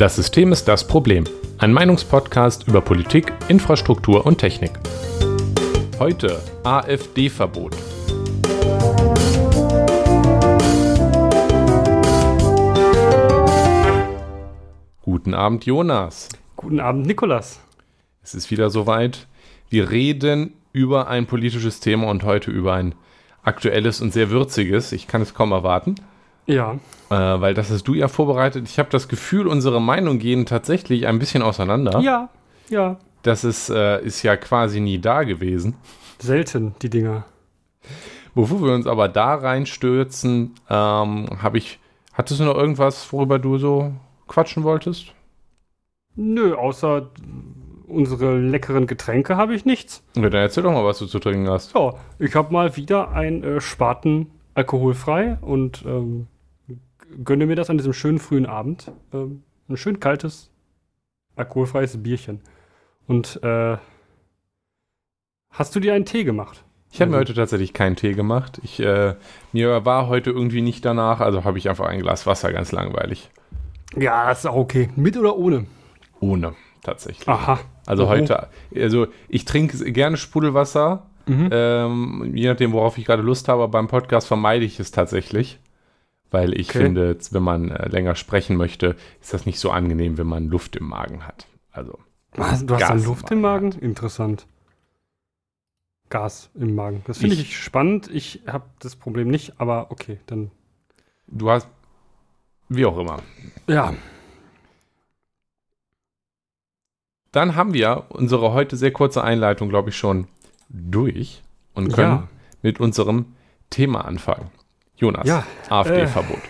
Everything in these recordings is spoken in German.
Das System ist das Problem. Ein Meinungspodcast über Politik, Infrastruktur und Technik. Heute AfD-Verbot. Guten Abend, Jonas. Guten Abend, Nikolas. Es ist wieder soweit. Wir reden über ein politisches Thema und heute über ein aktuelles und sehr würziges. Ich kann es kaum erwarten. Ja. Äh, weil das hast du ja vorbereitet. Ich habe das Gefühl, unsere Meinungen gehen tatsächlich ein bisschen auseinander. Ja, ja. Das ist, äh, ist ja quasi nie da gewesen. Selten, die Dinger. Bevor wir uns aber da reinstürzen, ähm, habe ich. Hattest du noch irgendwas, worüber du so quatschen wolltest? Nö, außer unsere leckeren Getränke habe ich nichts. Ja, dann erzähl doch mal, was du zu trinken hast. Ja, ich habe mal wieder ein äh, Spaten alkoholfrei und ähm, gönne mir das an diesem schönen frühen Abend. Ähm, ein schön kaltes, alkoholfreies Bierchen. Und äh, hast du dir einen Tee gemacht? Ich habe mir heute tatsächlich keinen Tee gemacht. Ich, äh, mir war heute irgendwie nicht danach, also habe ich einfach ein Glas Wasser, ganz langweilig. Ja, das ist auch okay. Mit oder ohne? Ohne, tatsächlich. Aha. Also Oho. heute, also ich trinke gerne Sprudelwasser, Mhm. ähm, je nachdem, worauf ich gerade Lust habe. Beim Podcast vermeide ich es tatsächlich, weil ich Okay. finde, wenn man äh, länger sprechen möchte, ist das nicht so angenehm, wenn man Luft im Magen hat. Also Was, du hast Gas dann im Luft im Magen Magen? Interessant. Gas im Magen. Das finde ich, Ich- spannend. Ich habe das Problem nicht, aber okay, dann. du hast, wie auch immer. Ja. Dann haben wir unsere heute sehr kurze Einleitung, glaube ich, schon durch und können Ja. mit unserem Thema anfangen. Jonas, Ja, AfD-Verbot.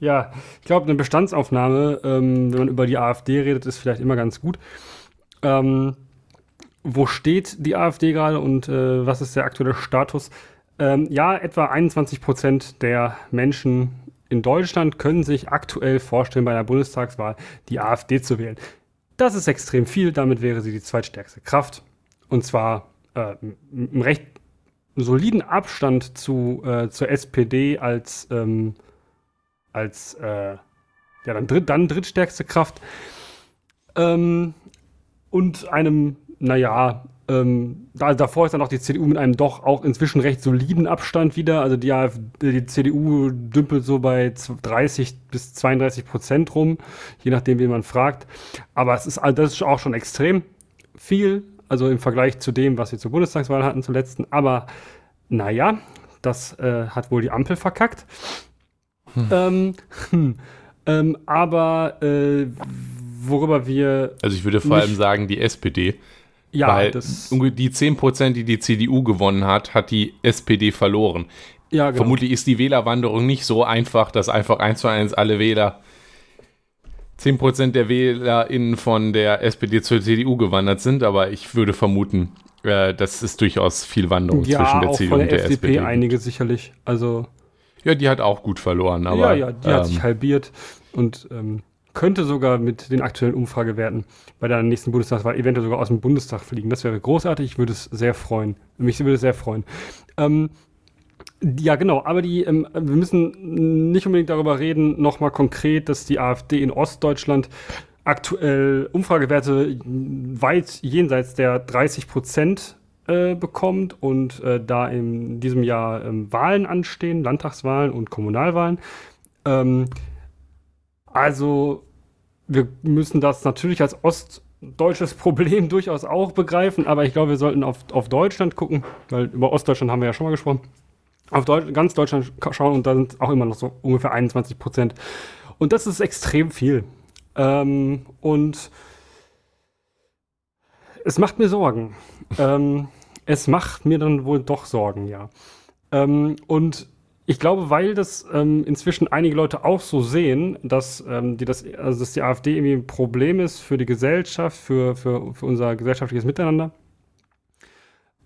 Ja, ich glaube, eine Bestandsaufnahme, ähm, wenn man über die AfD redet, ist vielleicht immer ganz gut. Ähm, wo steht die AfD gerade und äh, was ist der aktuelle Status? Ähm, ja, etwa 21 Prozent der Menschen in Deutschland können sich aktuell vorstellen, bei einer Bundestagswahl die AfD zu wählen. Das ist extrem viel, damit wäre sie die zweitstärkste Kraft. Und zwar äh, im recht soliden Abstand zu, äh, zur SPD als ähm, als äh, ja, dann, dritt, dann drittstärkste Kraft. Ähm, und einem, naja, ähm, da, davor ist dann auch die CDU mit einem doch auch inzwischen recht soliden Abstand wieder. Also die, AfD, die CDU dümpelt so bei z- 30 bis 32 Prozent rum, je nachdem, wen man fragt. Aber es ist, das ist auch schon extrem viel, also im Vergleich zu dem, was wir zur Bundestagswahl hatten zuletzt. Aber naja, das äh, hat wohl die Ampel verkackt. Ähm, hm, ähm, aber äh, worüber wir Also ich würde vor allem sagen, die SPD. ja weil das die 10%, die die CDU gewonnen hat, hat die SPD verloren. ja genau. Vermutlich ist die Wählerwanderung nicht so einfach, dass einfach eins zu eins alle Wähler 10% der WählerInnen von der SPD zur CDU gewandert sind, aber ich würde vermuten, äh, dass es durchaus viel Wanderung ja zwischen der CDU und der der FDP SPD. einige sicherlich. Also Ja, die hat auch gut verloren, aber ja, ja, die hat sich ähm, halbiert und ähm, könnte sogar mit den aktuellen Umfragewerten bei der nächsten Bundestagswahl eventuell sogar aus dem Bundestag fliegen. Das wäre großartig. Ich würde es sehr freuen. Mich würde es sehr freuen. Ähm, ja, genau, aber die, ähm, wir müssen nicht unbedingt darüber reden, nochmal konkret, dass die AfD in Ostdeutschland aktuell Umfragewerte weit jenseits der 30 Prozent äh, bekommt und äh, da in diesem Jahr ähm, Wahlen anstehen, Landtagswahlen und Kommunalwahlen. Ähm, also wir müssen das natürlich als ostdeutsches Problem durchaus auch begreifen, aber ich glaube, wir sollten auf, auf Deutschland gucken, weil über Ostdeutschland haben wir ja schon mal gesprochen. Auf Deutsch, ganz Deutschland schauen und da sind auch immer noch so ungefähr 21 Prozent. Und das ist extrem viel. Ähm, und es macht mir Sorgen. ähm, es macht mir dann wohl doch Sorgen, ja. Ähm, und ich glaube, weil das ähm, inzwischen einige Leute auch so sehen, dass, ähm, die das, also dass die AfD irgendwie ein Problem ist für die Gesellschaft, für, für, für unser gesellschaftliches Miteinander.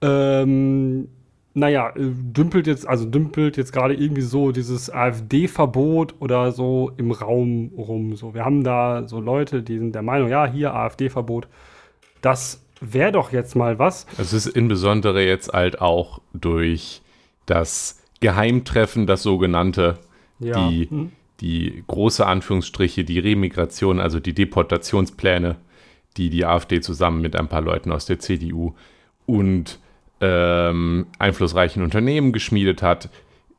Ähm, naja, äh, dümpelt jetzt, also dümpelt jetzt gerade irgendwie so dieses AfD-Verbot oder so im Raum rum. So, wir haben da so Leute, die sind der Meinung, ja, hier AfD-Verbot. Das wäre doch jetzt mal was. Es ist insbesondere jetzt halt auch durch das Geheimtreffen, das sogenannte, Ja. die, hm. die große Anführungsstriche, die Remigration, also die Deportationspläne, die die AfD zusammen mit ein paar Leuten aus der CDU und ähm, einflussreichen Unternehmen geschmiedet hat,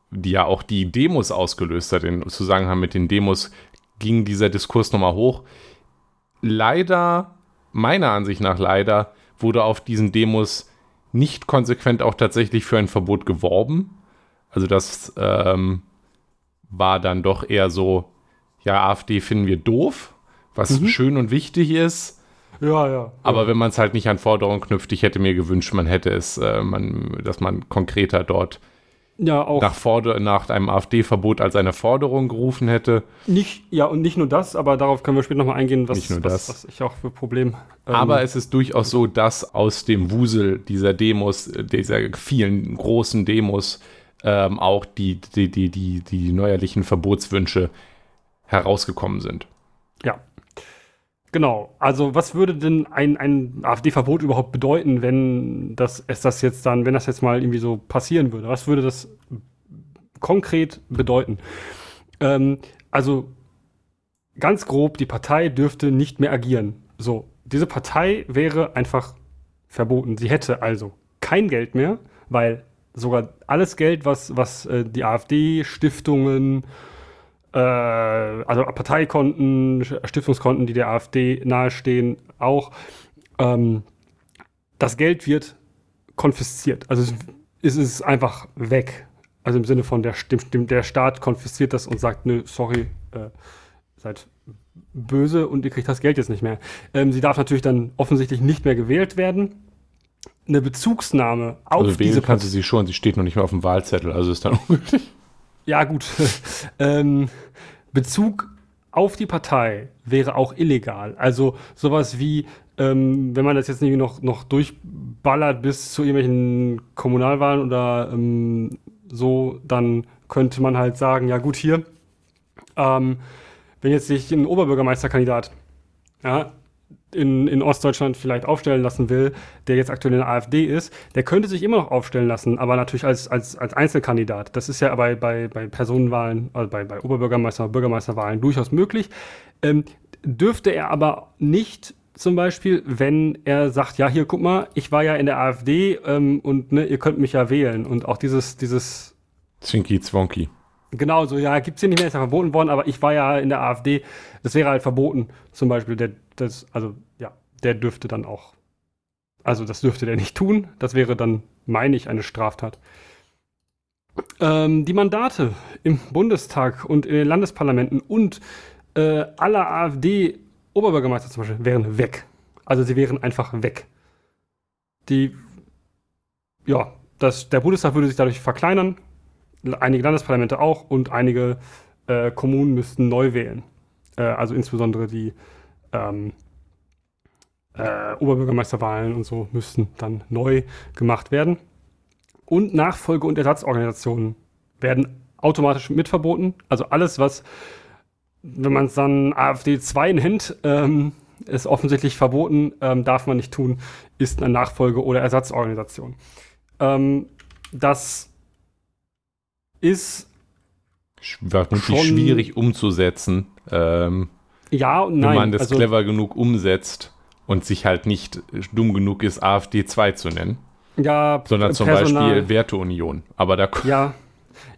die ja auch die Demos ausgelöst hat. In Zusammenhang mit den Demos ging dieser Diskurs nochmal hoch. Leider, meiner Ansicht nach leider, wurde auf diesen Demos nicht konsequent auch tatsächlich für ein Verbot geworben. Also das ähm, war dann doch eher so, ja, AfD finden wir doof, was mhm. schön und wichtig ist. Ja, ja. Aber wenn man es halt nicht an Forderungen knüpft, ich hätte mir gewünscht, man hätte es, äh, man, dass man konkreter dort ja, auch nach, Forder nach einem AfD-Verbot als eine Forderung gerufen hätte. Nicht, ja, und nicht nur das, aber darauf können wir später nochmal eingehen, was, nicht nur was, was ich auch für Problem. Ähm, aber es ist durchaus so, dass aus dem Wusel dieser Demos, dieser vielen großen Demos, ähm, auch die, die, die, die, die neuerlichen Verbotswünsche herausgekommen sind. Ja. Genau. Also was würde denn ein, ein AfD-Verbot überhaupt bedeuten, wenn das es das jetzt dann, wenn das jetzt mal irgendwie so passieren würde? Was würde das konkret bedeuten? Ähm, also ganz grob, die Partei dürfte nicht mehr agieren. So, diese Partei wäre einfach verboten. Sie hätte also kein Geld mehr, weil sogar alles Geld, was, was äh, die AfD, Stiftungen, also Parteikonten, Stiftungskonten, die der AfD nahestehen, auch, ähm, das Geld wird konfisziert. Also es ist einfach weg. Also im Sinne von der, dem, der Staat konfisziert das und sagt, nö, sorry, äh, seid böse und ihr kriegt das Geld jetzt nicht mehr. Ähm, sie darf natürlich dann offensichtlich nicht mehr gewählt werden eine Bezugsnahme auf also wählen diese kannst du sie schon, sie steht noch nicht mehr auf dem Wahlzettel, also ist dann ungültig. Ja, gut. ähm, Bezug auf die Partei wäre auch illegal. Also sowas wie, ähm, wenn man das jetzt nicht noch, noch durchballert bis zu irgendwelchen Kommunalwahlen oder ähm, so, dann könnte man halt sagen, ja gut, hier, ähm, wenn jetzt sich ein Oberbürgermeisterkandidat ja, in, in Ostdeutschland vielleicht aufstellen lassen will, der jetzt aktuell in der AfD ist, der könnte sich immer noch aufstellen lassen, aber natürlich als, als, als Einzelkandidat. Das ist ja bei, bei, bei Personenwahlen, also bei, bei Oberbürgermeister, Bürgermeisterwahlen durchaus möglich. Ähm, dürfte er aber nicht zum Beispiel, wenn er sagt, ja, hier, guck mal, ich war ja in der AfD ähm, und ne, ihr könnt mich ja wählen. Und auch dieses, dieses Zwinky Zwonky. Genau, so, ja, gibt es hier nicht mehr, ist ja verboten worden, aber ich war ja in der AfD, das wäre halt verboten, zum Beispiel, der, das, also, der dürfte dann auch, also, das dürfte der nicht tun, das wäre dann, meine ich, eine Straftat. Ähm, die Mandate im Bundestag und in den Landesparlamenten und äh, aller AfD-Oberbürgermeister zum Beispiel wären weg. Also, sie wären einfach weg. Die, ja, das, der Bundestag würde sich dadurch verkleinern, einige Landesparlamente auch und einige äh, Kommunen müssten neu wählen. Äh, also insbesondere die ähm, äh, Oberbürgermeisterwahlen und so müssten dann neu gemacht werden. Und Nachfolge- und Ersatzorganisationen werden automatisch mitverboten. Also alles, was, wenn man es dann AfD 2 nennt, ähm, ist offensichtlich verboten, ähm, darf man nicht tun, ist eine Nachfolge- oder Ersatzorganisation. Ähm, das ist vermutlich schwierig umzusetzen. Ähm, ja und nein. Wenn man das also, clever genug umsetzt und sich halt nicht dumm genug ist, AfD 2 zu nennen. Ja, sondern zum Personal. Beispiel Werteunion. Aber da ja,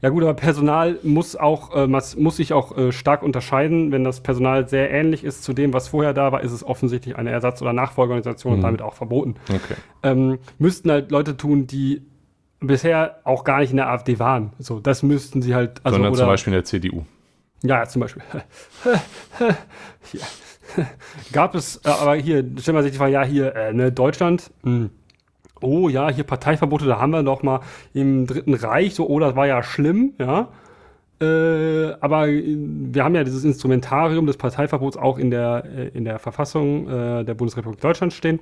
ja gut, aber Personal muss auch äh, muss sich auch äh, stark unterscheiden. Wenn das Personal sehr ähnlich ist zu dem, was vorher da war, ist es offensichtlich eine Ersatz- oder Nachfolgeorganisation mhm. und damit auch verboten. Okay. Ähm, müssten halt Leute tun, die bisher auch gar nicht in der AfD waren. So, das müssten sie halt. Also, Sondern oder, zum Beispiel in der CDU. Ja, zum Beispiel. Gab es, äh, aber hier, stellen wir sich die Frage, ja, hier, äh, ne, Deutschland, mh. Hm. oh ja, hier Parteiverbote, da haben wir noch mal im Dritten Reich, so, oh, das war ja schlimm, ja. Äh, aber wir haben ja dieses Instrumentarium des Parteiverbots auch in der, äh, in der Verfassung äh, der Bundesrepublik Deutschland stehen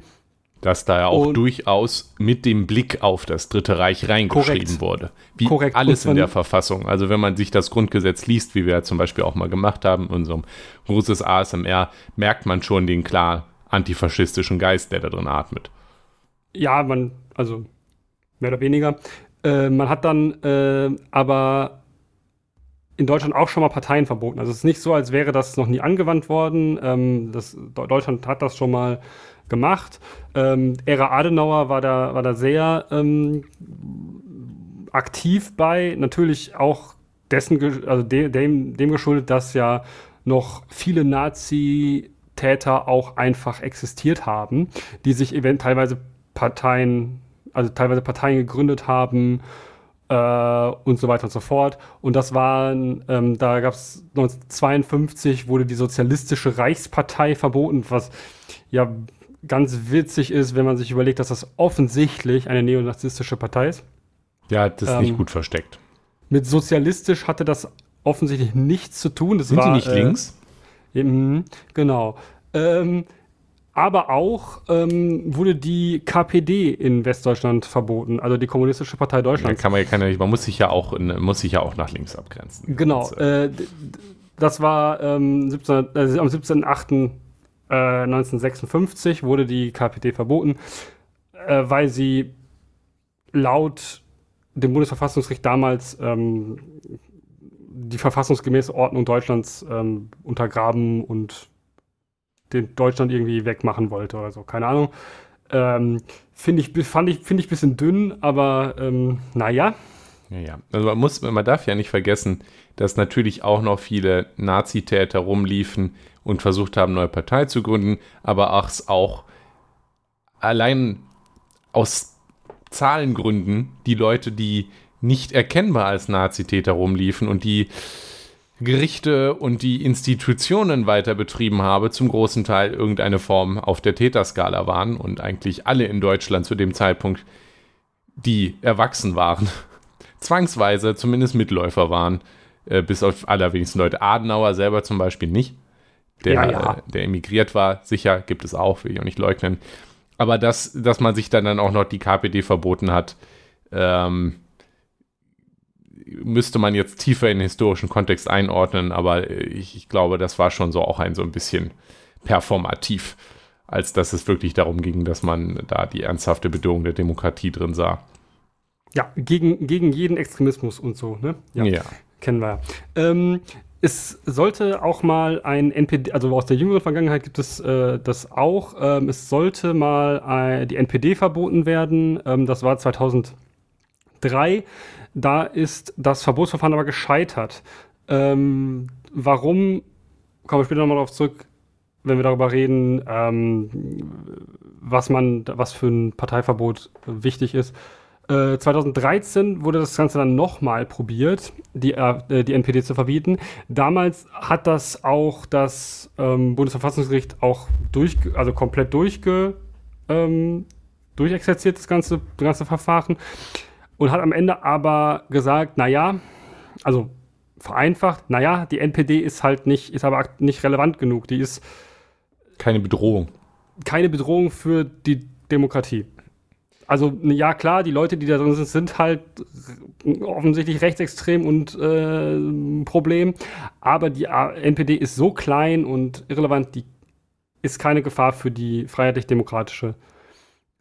dass da ja auch und durchaus mit dem Blick auf das Dritte Reich reingeschrieben korrekt. wurde. Wie korrekt. alles in der Verfassung. Also wenn man sich das Grundgesetz liest, wie wir ja zum Beispiel auch mal gemacht haben, in unserem großes ASMR, merkt man schon den klar antifaschistischen Geist, der da drin atmet. Ja, man, also mehr oder weniger. Äh, man hat dann äh, aber in Deutschland auch schon mal Parteien verboten. Also es ist nicht so, als wäre das noch nie angewandt worden. Ähm, das, Deutschland hat das schon mal gemacht. Ähm, Ära Adenauer war da, war da sehr ähm, aktiv bei. Natürlich auch dessen, also de, dem, dem geschuldet, dass ja noch viele Nazi-Täter auch einfach existiert haben, die sich event teilweise Parteien, also teilweise Parteien gegründet haben äh, und so weiter und so fort. Und das waren, ähm, da gab es 1952 wurde die Sozialistische Reichspartei verboten, was ja ganz witzig ist, wenn man sich überlegt, dass das offensichtlich eine neonazistische Partei ist. Ja, das ist ähm, nicht gut versteckt. Mit sozialistisch hatte das offensichtlich nichts zu tun. Das Sind war, die nicht äh, links? Eben, genau. Ähm, aber auch ähm, wurde die KPD in Westdeutschland verboten, also die Kommunistische Partei Deutschlands. Ja, kann man, kann ja, man muss sich ja auch muss sich ja auch nach links abgrenzen. Genau. Äh, das war ähm, 17, äh, am 17.8. 1956 wurde die KPD verboten, äh, weil sie laut dem Bundesverfassungsgericht damals ähm, die verfassungsgemäße Ordnung Deutschlands ähm, untergraben und den Deutschland irgendwie wegmachen wollte oder so. Keine Ahnung. Ähm, finde ich, fand ich, finde ich ein bisschen dünn, aber ähm, naja. Ja, ja. Also man muss, man darf ja nicht vergessen, dass natürlich auch noch viele Nazitäter rumliefen und versucht haben, neue Partei zu gründen, aber auch allein aus Zahlengründen die Leute, die nicht erkennbar als Nazitäter rumliefen und die Gerichte und die Institutionen weiter betrieben habe, zum großen Teil irgendeine Form auf der Täterskala waren und eigentlich alle in Deutschland zu dem Zeitpunkt, die erwachsen waren, zwangsweise zumindest Mitläufer waren, äh, bis auf allerwenigsten Leute. Adenauer selber zum Beispiel nicht, der, ja, ja. Äh, der emigriert war, sicher gibt es auch, will ich auch nicht leugnen. Aber dass, dass man sich dann, dann auch noch die KPD verboten hat, ähm, müsste man jetzt tiefer in den historischen Kontext einordnen, aber ich, ich, glaube, das war schon so auch ein so ein bisschen performativ, als dass es wirklich darum ging, dass man da die ernsthafte Bedrohung der Demokratie drin sah. Ja, gegen, gegen jeden Extremismus und so, ne? Ja. ja. Kennen wir. Ähm, es sollte auch mal ein NPD, also aus der jüngeren Vergangenheit gibt es äh, das auch. Ähm, es sollte mal ein, die NPD verboten werden. Ähm, das war 2003. Da ist das Verbotsverfahren aber gescheitert. Ähm, warum, kommen wir später nochmal darauf zurück, wenn wir darüber reden, ähm, was man, was für ein Parteiverbot wichtig ist. Äh, 2013 wurde das Ganze dann nochmal probiert, die, äh, die NPD zu verbieten. Damals hat das auch das ähm, Bundesverfassungsgericht auch durch, also komplett durchge, ähm, durchexerziert, das ganze, das ganze Verfahren und hat am Ende aber gesagt, naja, also vereinfacht, naja, die NPD ist halt nicht, ist aber nicht relevant genug. Die ist keine Bedrohung. Keine Bedrohung für die Demokratie. Also, ja, klar, die Leute, die da drin sind, sind halt offensichtlich rechtsextrem und äh, ein Problem. Aber die NPD ist so klein und irrelevant, die ist keine Gefahr für die freiheitlich-demokratische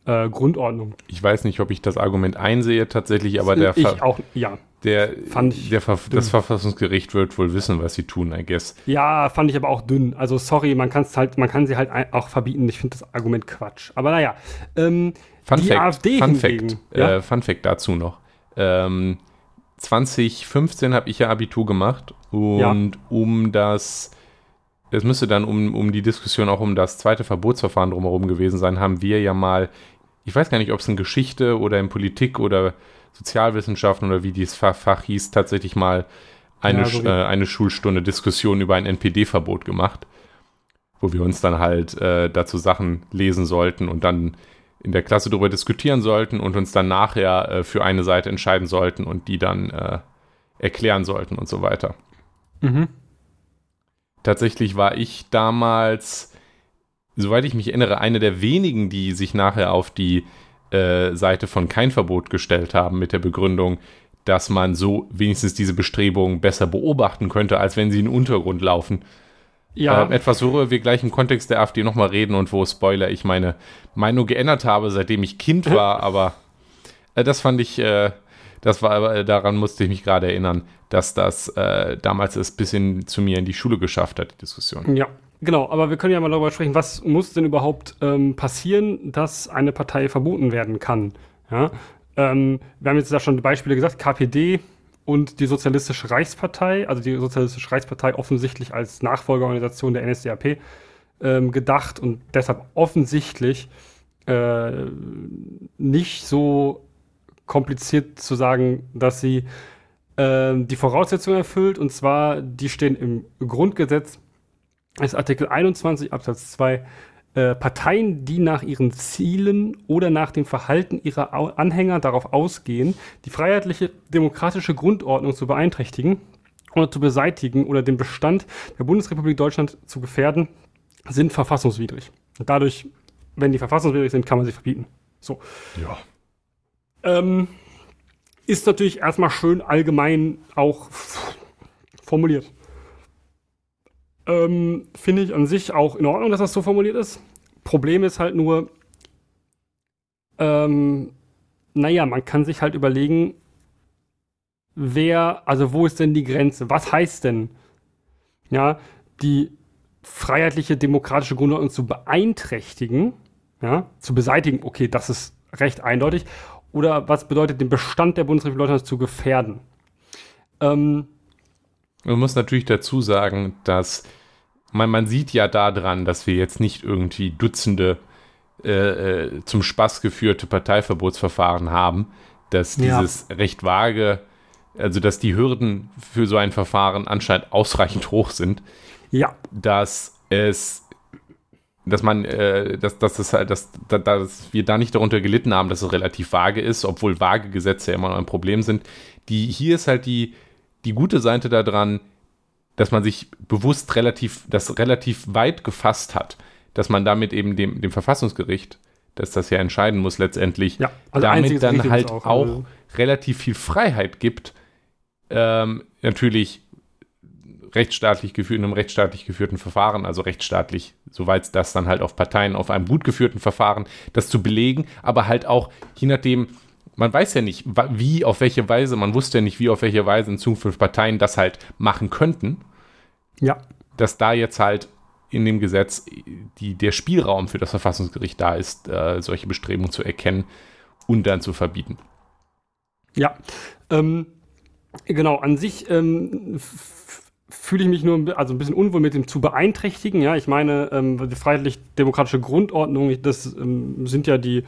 äh, Grundordnung. Ich weiß nicht, ob ich das Argument einsehe tatsächlich, aber der ich Ver auch, ja. Der, der das Verfassungsgericht wird wohl wissen, was sie tun, I guess. Ja, fand ich aber auch dünn. Also sorry, man kann halt, man kann sie halt auch verbieten. Ich finde das Argument Quatsch. Aber naja, ähm, Fun die Fact, AfD Fun hingegen, Fact, ja? äh, Fun Fact dazu noch. Ähm, 2015 habe ich ja Abitur gemacht und ja. um das es müsste dann um, um die Diskussion auch um das zweite Verbotsverfahren drumherum gewesen sein, haben wir ja mal ich weiß gar nicht, ob es in Geschichte oder in Politik oder Sozialwissenschaften oder wie dieses Fach, Fach hieß, tatsächlich mal eine, ja, so äh, eine Schulstunde Diskussion über ein NPD-Verbot gemacht, wo wir uns dann halt äh, dazu Sachen lesen sollten und dann in der Klasse darüber diskutieren sollten und uns dann nachher äh, für eine Seite entscheiden sollten und die dann äh, erklären sollten und so weiter. Mhm. Tatsächlich war ich damals soweit ich mich erinnere, eine der wenigen, die sich nachher auf die äh, Seite von kein Verbot gestellt haben mit der Begründung, dass man so wenigstens diese Bestrebungen besser beobachten könnte, als wenn sie in den Untergrund laufen. Ja. Äh, etwas, worüber wir gleich im Kontext der AfD nochmal reden und wo, Spoiler, ich meine Meinung geändert habe, seitdem ich Kind war, aber äh, das fand ich, äh, Das war, äh, daran musste ich mich gerade erinnern, dass das äh, damals es bis in, zu mir in die Schule geschafft hat, die Diskussion. Ja, genau. Aber wir können ja mal darüber sprechen, was muss denn überhaupt ähm, passieren, dass eine Partei verboten werden kann. Ja? Ähm, wir haben jetzt da schon Beispiele gesagt, KPD und die Sozialistische Reichspartei, also die Sozialistische Reichspartei offensichtlich als Nachfolgeorganisation der NSDAP ähm, gedacht und deshalb offensichtlich äh, nicht so kompliziert zu sagen, dass sie äh, die Voraussetzungen erfüllt. Und zwar, die stehen im Grundgesetz, ist Artikel 21 Absatz 2. Äh, Parteien, die nach ihren Zielen oder nach dem Verhalten ihrer Au Anhänger darauf ausgehen, die freiheitliche demokratische Grundordnung zu beeinträchtigen oder zu beseitigen oder den Bestand der Bundesrepublik Deutschland zu gefährden, sind verfassungswidrig. Und dadurch, wenn die verfassungswidrig sind, kann man sie verbieten. So. Ja. Ähm, ist natürlich erstmal schön allgemein auch formuliert. Ähm, Finde ich an sich auch in Ordnung, dass das so formuliert ist. Problem ist halt nur, ähm, naja, man kann sich halt überlegen, wer, also wo ist denn die Grenze? Was heißt denn, ja, die freiheitliche demokratische Grundordnung zu beeinträchtigen, ja, zu beseitigen? Okay, das ist recht eindeutig. Oder was bedeutet den Bestand der Bundesrepublik Deutschland zu gefährden? Ähm, man muss natürlich dazu sagen, dass man, man sieht ja daran, dass wir jetzt nicht irgendwie Dutzende äh, äh zum Spaß geführte Parteiverbotsverfahren haben, dass dieses ja. recht vage, also dass die Hürden für so ein Verfahren anscheinend ausreichend hoch sind. Ja. Dass es dass man, äh, dass, dass, das halt, dass, dass wir da nicht darunter gelitten haben, dass es relativ vage ist, obwohl vage Gesetze ja immer noch ein Problem sind. Die, hier ist halt die, die gute Seite daran, dass man sich bewusst relativ, das relativ weit gefasst hat, dass man damit eben dem, dem Verfassungsgericht, dass das ja entscheiden muss letztendlich, ja, also damit dann halt auch, auch also. relativ viel Freiheit gibt, ähm, natürlich rechtsstaatlich geführt, in einem rechtsstaatlich geführten Verfahren, also rechtsstaatlich, soweit das dann halt auf Parteien, auf einem gut geführten Verfahren, das zu belegen, aber halt auch, je nachdem, man weiß ja nicht, wie, auf welche Weise, man wusste ja nicht, wie, auf welche Weise in Zukunft Parteien das halt machen könnten. Ja. Dass da jetzt halt in dem Gesetz die, der Spielraum für das Verfassungsgericht da ist, äh, solche Bestrebungen zu erkennen und dann zu verbieten. Ja, ähm, genau, an sich ähm, fühle ich mich nur also ein bisschen unwohl mit dem zu beeinträchtigen. Ja, ich meine, ähm, die freiheitlich-demokratische Grundordnung, das ähm, sind ja die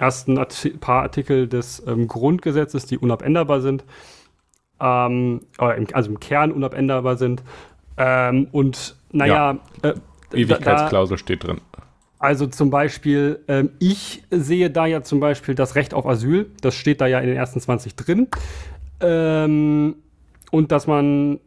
ersten Arti paar Artikel des ähm, Grundgesetzes, die unabänderbar sind. Ähm, also im Kern unabänderbar sind. Ähm, und naja. Ja. Äh, Ewigkeitsklausel da, steht drin. Also zum Beispiel, ähm, ich sehe da ja zum Beispiel das Recht auf Asyl. Das steht da ja in den ersten 20 drin. und dass man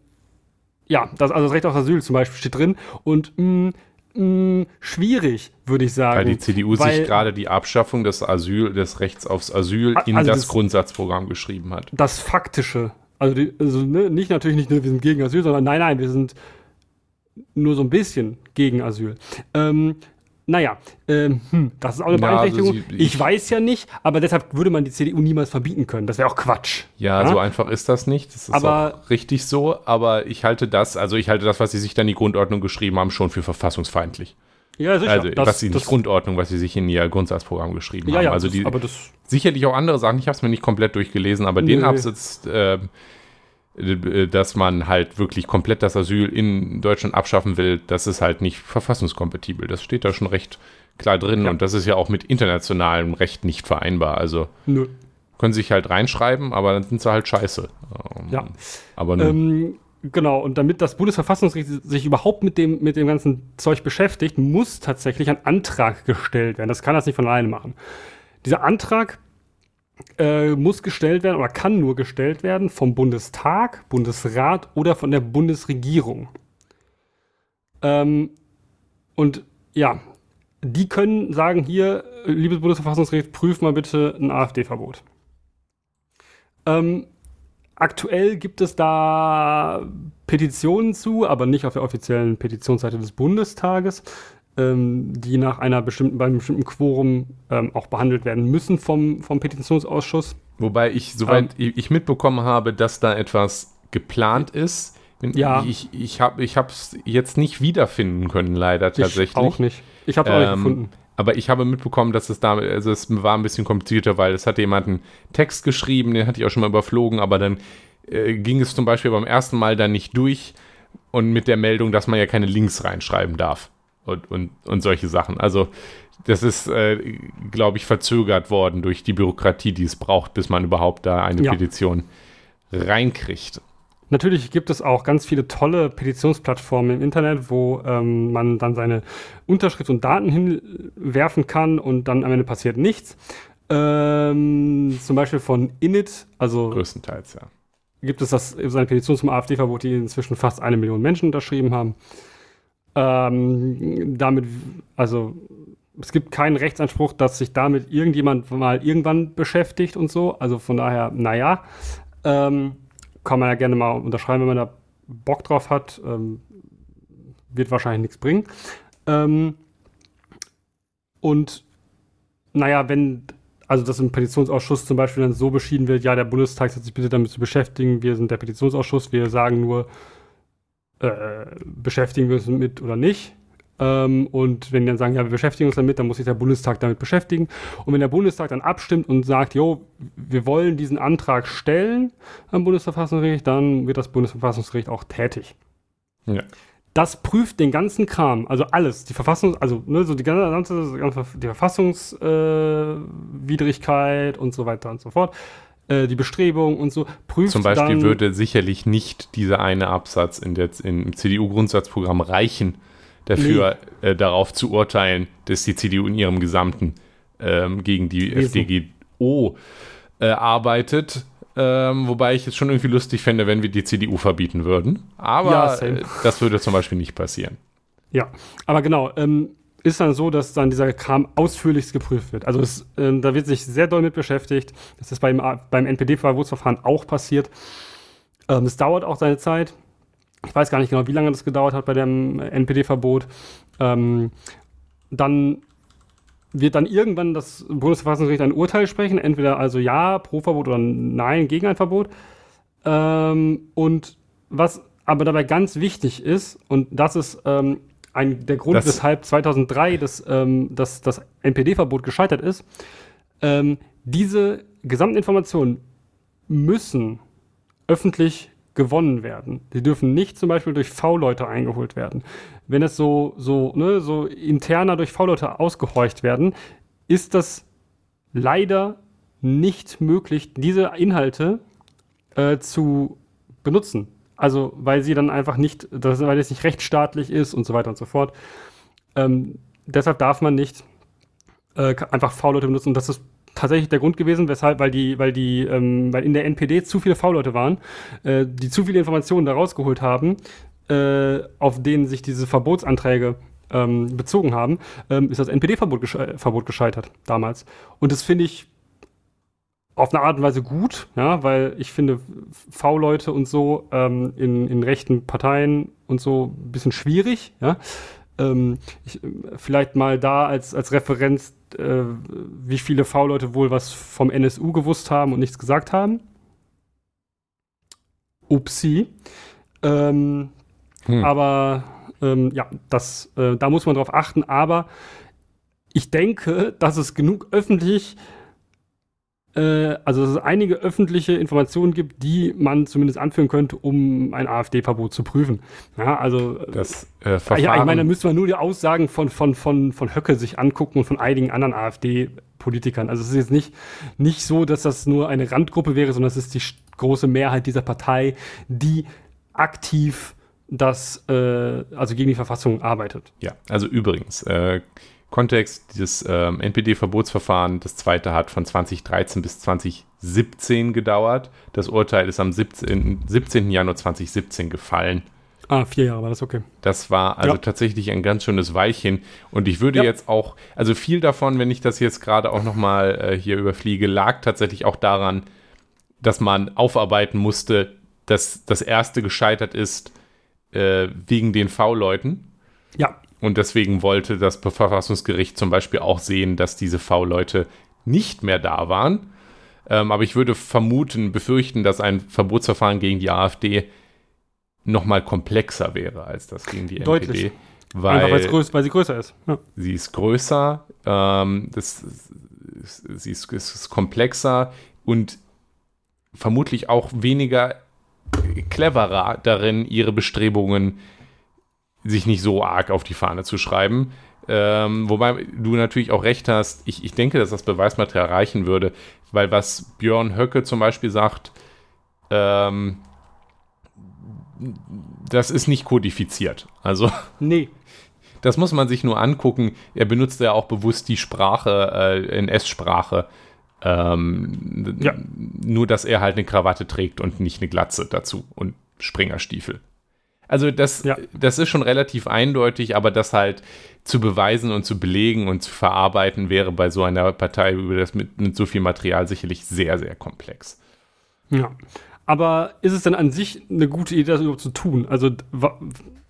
ja, das, also das Recht auf Asyl zum Beispiel steht drin. Und mh, mm, mh, mm, schwierig, würde ich sagen. Weil die CDU weil, sich gerade die Abschaffung des Asyl, des Rechts aufs Asyl in also das, das, Grundsatzprogramm geschrieben hat. Das Faktische. Also, die, also ne, nicht natürlich nicht, wir sind gegen Asyl, sondern nein, nein, wir sind nur so ein bisschen gegen Asyl. Ähm, naja, ähm, hm, das ist auch eine ja, also Beeinträchtigung. Also sie, ich, ich, weiß ja nicht, aber deshalb würde man die CDU niemals verbieten können. Das wäre auch Quatsch. Ja, ja, so einfach ist das nicht. Das ist aber, auch richtig so. Aber ich halte das, also ich halte das, was sie sich dann in die Grundordnung geschrieben haben, schon für verfassungsfeindlich. Ja, sicher. Also, das, was sie nicht Grundordnung, was sie sich in ihr Grundsatzprogramm geschrieben ja, haben. Ja, also das, die, aber das sicherlich auch andere Sachen. Ich habe es mir nicht komplett durchgelesen, aber nee. den Absatz äh, äh, dass man halt wirklich komplett das Asyl in Deutschland abschaffen will, das ist halt nicht verfassungskompatibel. Das steht da schon recht klar drin ja. und das ist ja auch mit internationalem Recht nicht vereinbar. Also Nö. können sie sich halt reinschreiben, aber dann sind sie halt scheiße. Ähm, ja. Aber ähm, Genau, und damit das Bundesverfassungsgericht sich überhaupt mit dem, mit dem ganzen Zeug beschäftigt, muss tatsächlich ein Antrag gestellt werden. Das kann das nicht von alleine machen. Dieser Antrag äh, muss gestellt werden oder kann nur gestellt werden vom Bundestag, Bundesrat oder von der Bundesregierung. Ähm, und ja, die können sagen hier, liebes Bundesverfassungsgericht, prüf mal bitte ein AfD-Verbot. Ähm, aktuell gibt es da Petitionen zu, aber nicht auf der offiziellen Petitionsseite des Bundestages, ähm, die nach einer bestimmten, bei einem bestimmten Quorum ähm, auch behandelt werden müssen vom, vom Petitionsausschuss. Wobei ich, soweit ähm, ich mitbekommen habe, dass da etwas geplant ist. Ja. Ich, ich habe es jetzt nicht wiederfinden können, leider tatsächlich. Ich auch nicht. Ich habe es auch nicht ähm, gefunden. Aber ich habe mitbekommen, dass es da, also es war ein bisschen komplizierter, weil es hat jemand einen Text geschrieben, den hatte ich auch schon mal überflogen, aber dann äh, ging es zum Beispiel beim ersten Mal dann nicht durch und mit der Meldung, dass man ja keine Links reinschreiben darf und, und, und solche Sachen. Also das ist, äh, glaube ich, verzögert worden durch die Bürokratie, die es braucht, bis man überhaupt da eine ja. Petition reinkriegt. Natürlich gibt es auch ganz viele tolle Petitionsplattformen im Internet, wo ähm, man dann seine Unterschrift und Daten hinwerfen kann und dann am Ende passiert nichts. Ähm, zum Beispiel von Init, also größtenteils, ja. Gibt es das, eine Petition zum AfD-Verbot, die inzwischen fast eine Million Menschen unterschrieben haben. Ähm, damit, also es gibt keinen Rechtsanspruch, dass sich damit irgendjemand mal irgendwann beschäftigt und so. Also von daher, naja. Ähm, kann man ja gerne mal unterschreiben, wenn man da Bock drauf hat. Ähm, wird wahrscheinlich nichts bringen. Ähm, und naja, wenn, also dass im Petitionsausschuss zum Beispiel dann so beschieden wird, ja, der Bundestag hat sich bitte damit zu beschäftigen, wir sind der Petitionsausschuss, wir sagen nur, äh, beschäftigen wir uns mit oder nicht. Ähm, und wenn die dann sagen, ja, wir beschäftigen uns damit, dann muss sich der Bundestag damit beschäftigen. Und wenn der Bundestag dann abstimmt und sagt, jo, wir wollen diesen Antrag stellen am Bundesverfassungsgericht, dann wird das Bundesverfassungsgericht auch tätig. Ja. Das prüft den ganzen Kram, also alles, die Verfassung, also ne, so die ganze, die Verfassungswidrigkeit äh, und so weiter und so fort äh, die Bestrebung und so prüft. Zum Beispiel dann, würde sicherlich nicht dieser eine Absatz in der, im CDU-Grundsatzprogramm reichen, dafür, nee. äh, darauf zu urteilen, dass die CDU in ihrem Gesamten ähm, gegen die. FDGO äh, arbeitet. Ähm, wobei ich es schon irgendwie lustig fände, wenn wir die CDU verbieten würden. Aber ja, äh, das würde zum Beispiel nicht passieren. Ja, aber genau. Ähm, ist dann so, dass dann dieser Kram ausführlichst geprüft wird. Also es, ähm, da wird sich sehr doll mit beschäftigt. Das ist beim, beim NPD-Verbotsverfahren auch passiert. Ähm, es dauert auch seine Zeit. Ich weiß gar nicht genau, wie lange das gedauert hat bei dem NPD-Verbot. Ähm, dann wird dann irgendwann das Bundesverfassungsgericht ein Urteil sprechen, entweder also ja pro Verbot oder nein gegen ein Verbot. Ähm, und was aber dabei ganz wichtig ist, und das ist ähm, ein, der Grund, das weshalb 2003 das, ähm, das, das NPD-Verbot gescheitert ist, ähm, diese gesamten Informationen müssen öffentlich gewonnen werden. Die dürfen nicht zum Beispiel durch V-Leute eingeholt werden. Wenn es so, so, ne, so interner durch V-Leute ausgehorcht werden, ist das leider nicht möglich, diese Inhalte äh, zu benutzen. Also, weil sie dann einfach nicht, das, weil es nicht rechtsstaatlich ist und so weiter und so fort. Ähm, deshalb darf man nicht äh, einfach V-Leute benutzen. Und das ist tatsächlich der Grund gewesen, weshalb, weil die, weil die, ähm, weil in der NPD zu viele V-Leute waren, äh, die zu viele Informationen da rausgeholt haben, äh, auf denen sich diese Verbotsanträge ähm, bezogen haben, ähm, ist das NPD-Verbot gesche Verbot gescheitert damals. Und das finde ich auf eine Art und Weise gut, ja, weil ich finde V-Leute und so ähm, in, in rechten Parteien und so ein bisschen schwierig, ja. Ähm, ich, vielleicht mal da als, als Referenz äh, wie viele V-Leute wohl was vom NSU gewusst haben und nichts gesagt haben. Upsi. Ähm, hm. Aber ähm, ja, das, äh, da muss man drauf achten. Aber ich denke, dass es genug öffentlich äh, also dass es einige öffentliche Informationen gibt, die man zumindest anführen könnte, um ein AfD-Verbot zu prüfen. Ja, also äh, das äh, Verfahren. Ja, ich meine, da müsste man nur die Aussagen von, von, von, von Höcke sich angucken und von einigen anderen AfD-Politikern. Also es ist jetzt nicht, nicht so, dass das nur eine Randgruppe wäre, sondern es ist die große Mehrheit dieser Partei, die aktiv das, äh, also gegen die Verfassung arbeitet. Ja, also übrigens, äh, Kontext, dieses ähm, NPD-Verbotsverfahren, das zweite hat von 2013 bis 2017 gedauert. Das Urteil ist am 17, 17. Januar 2017 gefallen. Ah, vier Jahre war das okay. Das war also ja. tatsächlich ein ganz schönes Weilchen. Und ich würde ja. jetzt auch, also viel davon, wenn ich das jetzt gerade auch nochmal äh, hier überfliege, lag tatsächlich auch daran, dass man aufarbeiten musste, dass das erste gescheitert ist äh, wegen den V-Leuten. Ja. Und deswegen wollte das Verfassungsgericht zum Beispiel auch sehen, dass diese V-Leute nicht mehr da waren. Ähm, aber ich würde vermuten, befürchten, dass ein Verbotsverfahren gegen die AfD noch mal komplexer wäre als das gegen die Deutlich. NPD. Weil, Einfach größ, weil sie größer ist. Ja. sie ist größer, ähm, das, sie ist, ist komplexer und vermutlich auch weniger cleverer darin, ihre Bestrebungen sich nicht so arg auf die Fahne zu schreiben. Ähm, wobei du natürlich auch recht hast, ich, ich denke, dass das Beweismaterial reichen würde, weil was Björn Höcke zum Beispiel sagt, ähm, das ist nicht kodifiziert. Also Nee. das muss man sich nur angucken. Er benutzt ja auch bewusst die Sprache äh, in S-Sprache. Ähm, Ja. Nur, dass er halt eine Krawatte trägt und nicht eine Glatze dazu und Springerstiefel. Also das, Ja. das ist schon relativ eindeutig, aber das halt zu beweisen und zu belegen und zu verarbeiten wäre bei so einer Partei über das mit, mit so viel Material sicherlich sehr, sehr komplex. Ja. Aber ist es denn an sich eine gute Idee, das überhaupt zu tun? Also,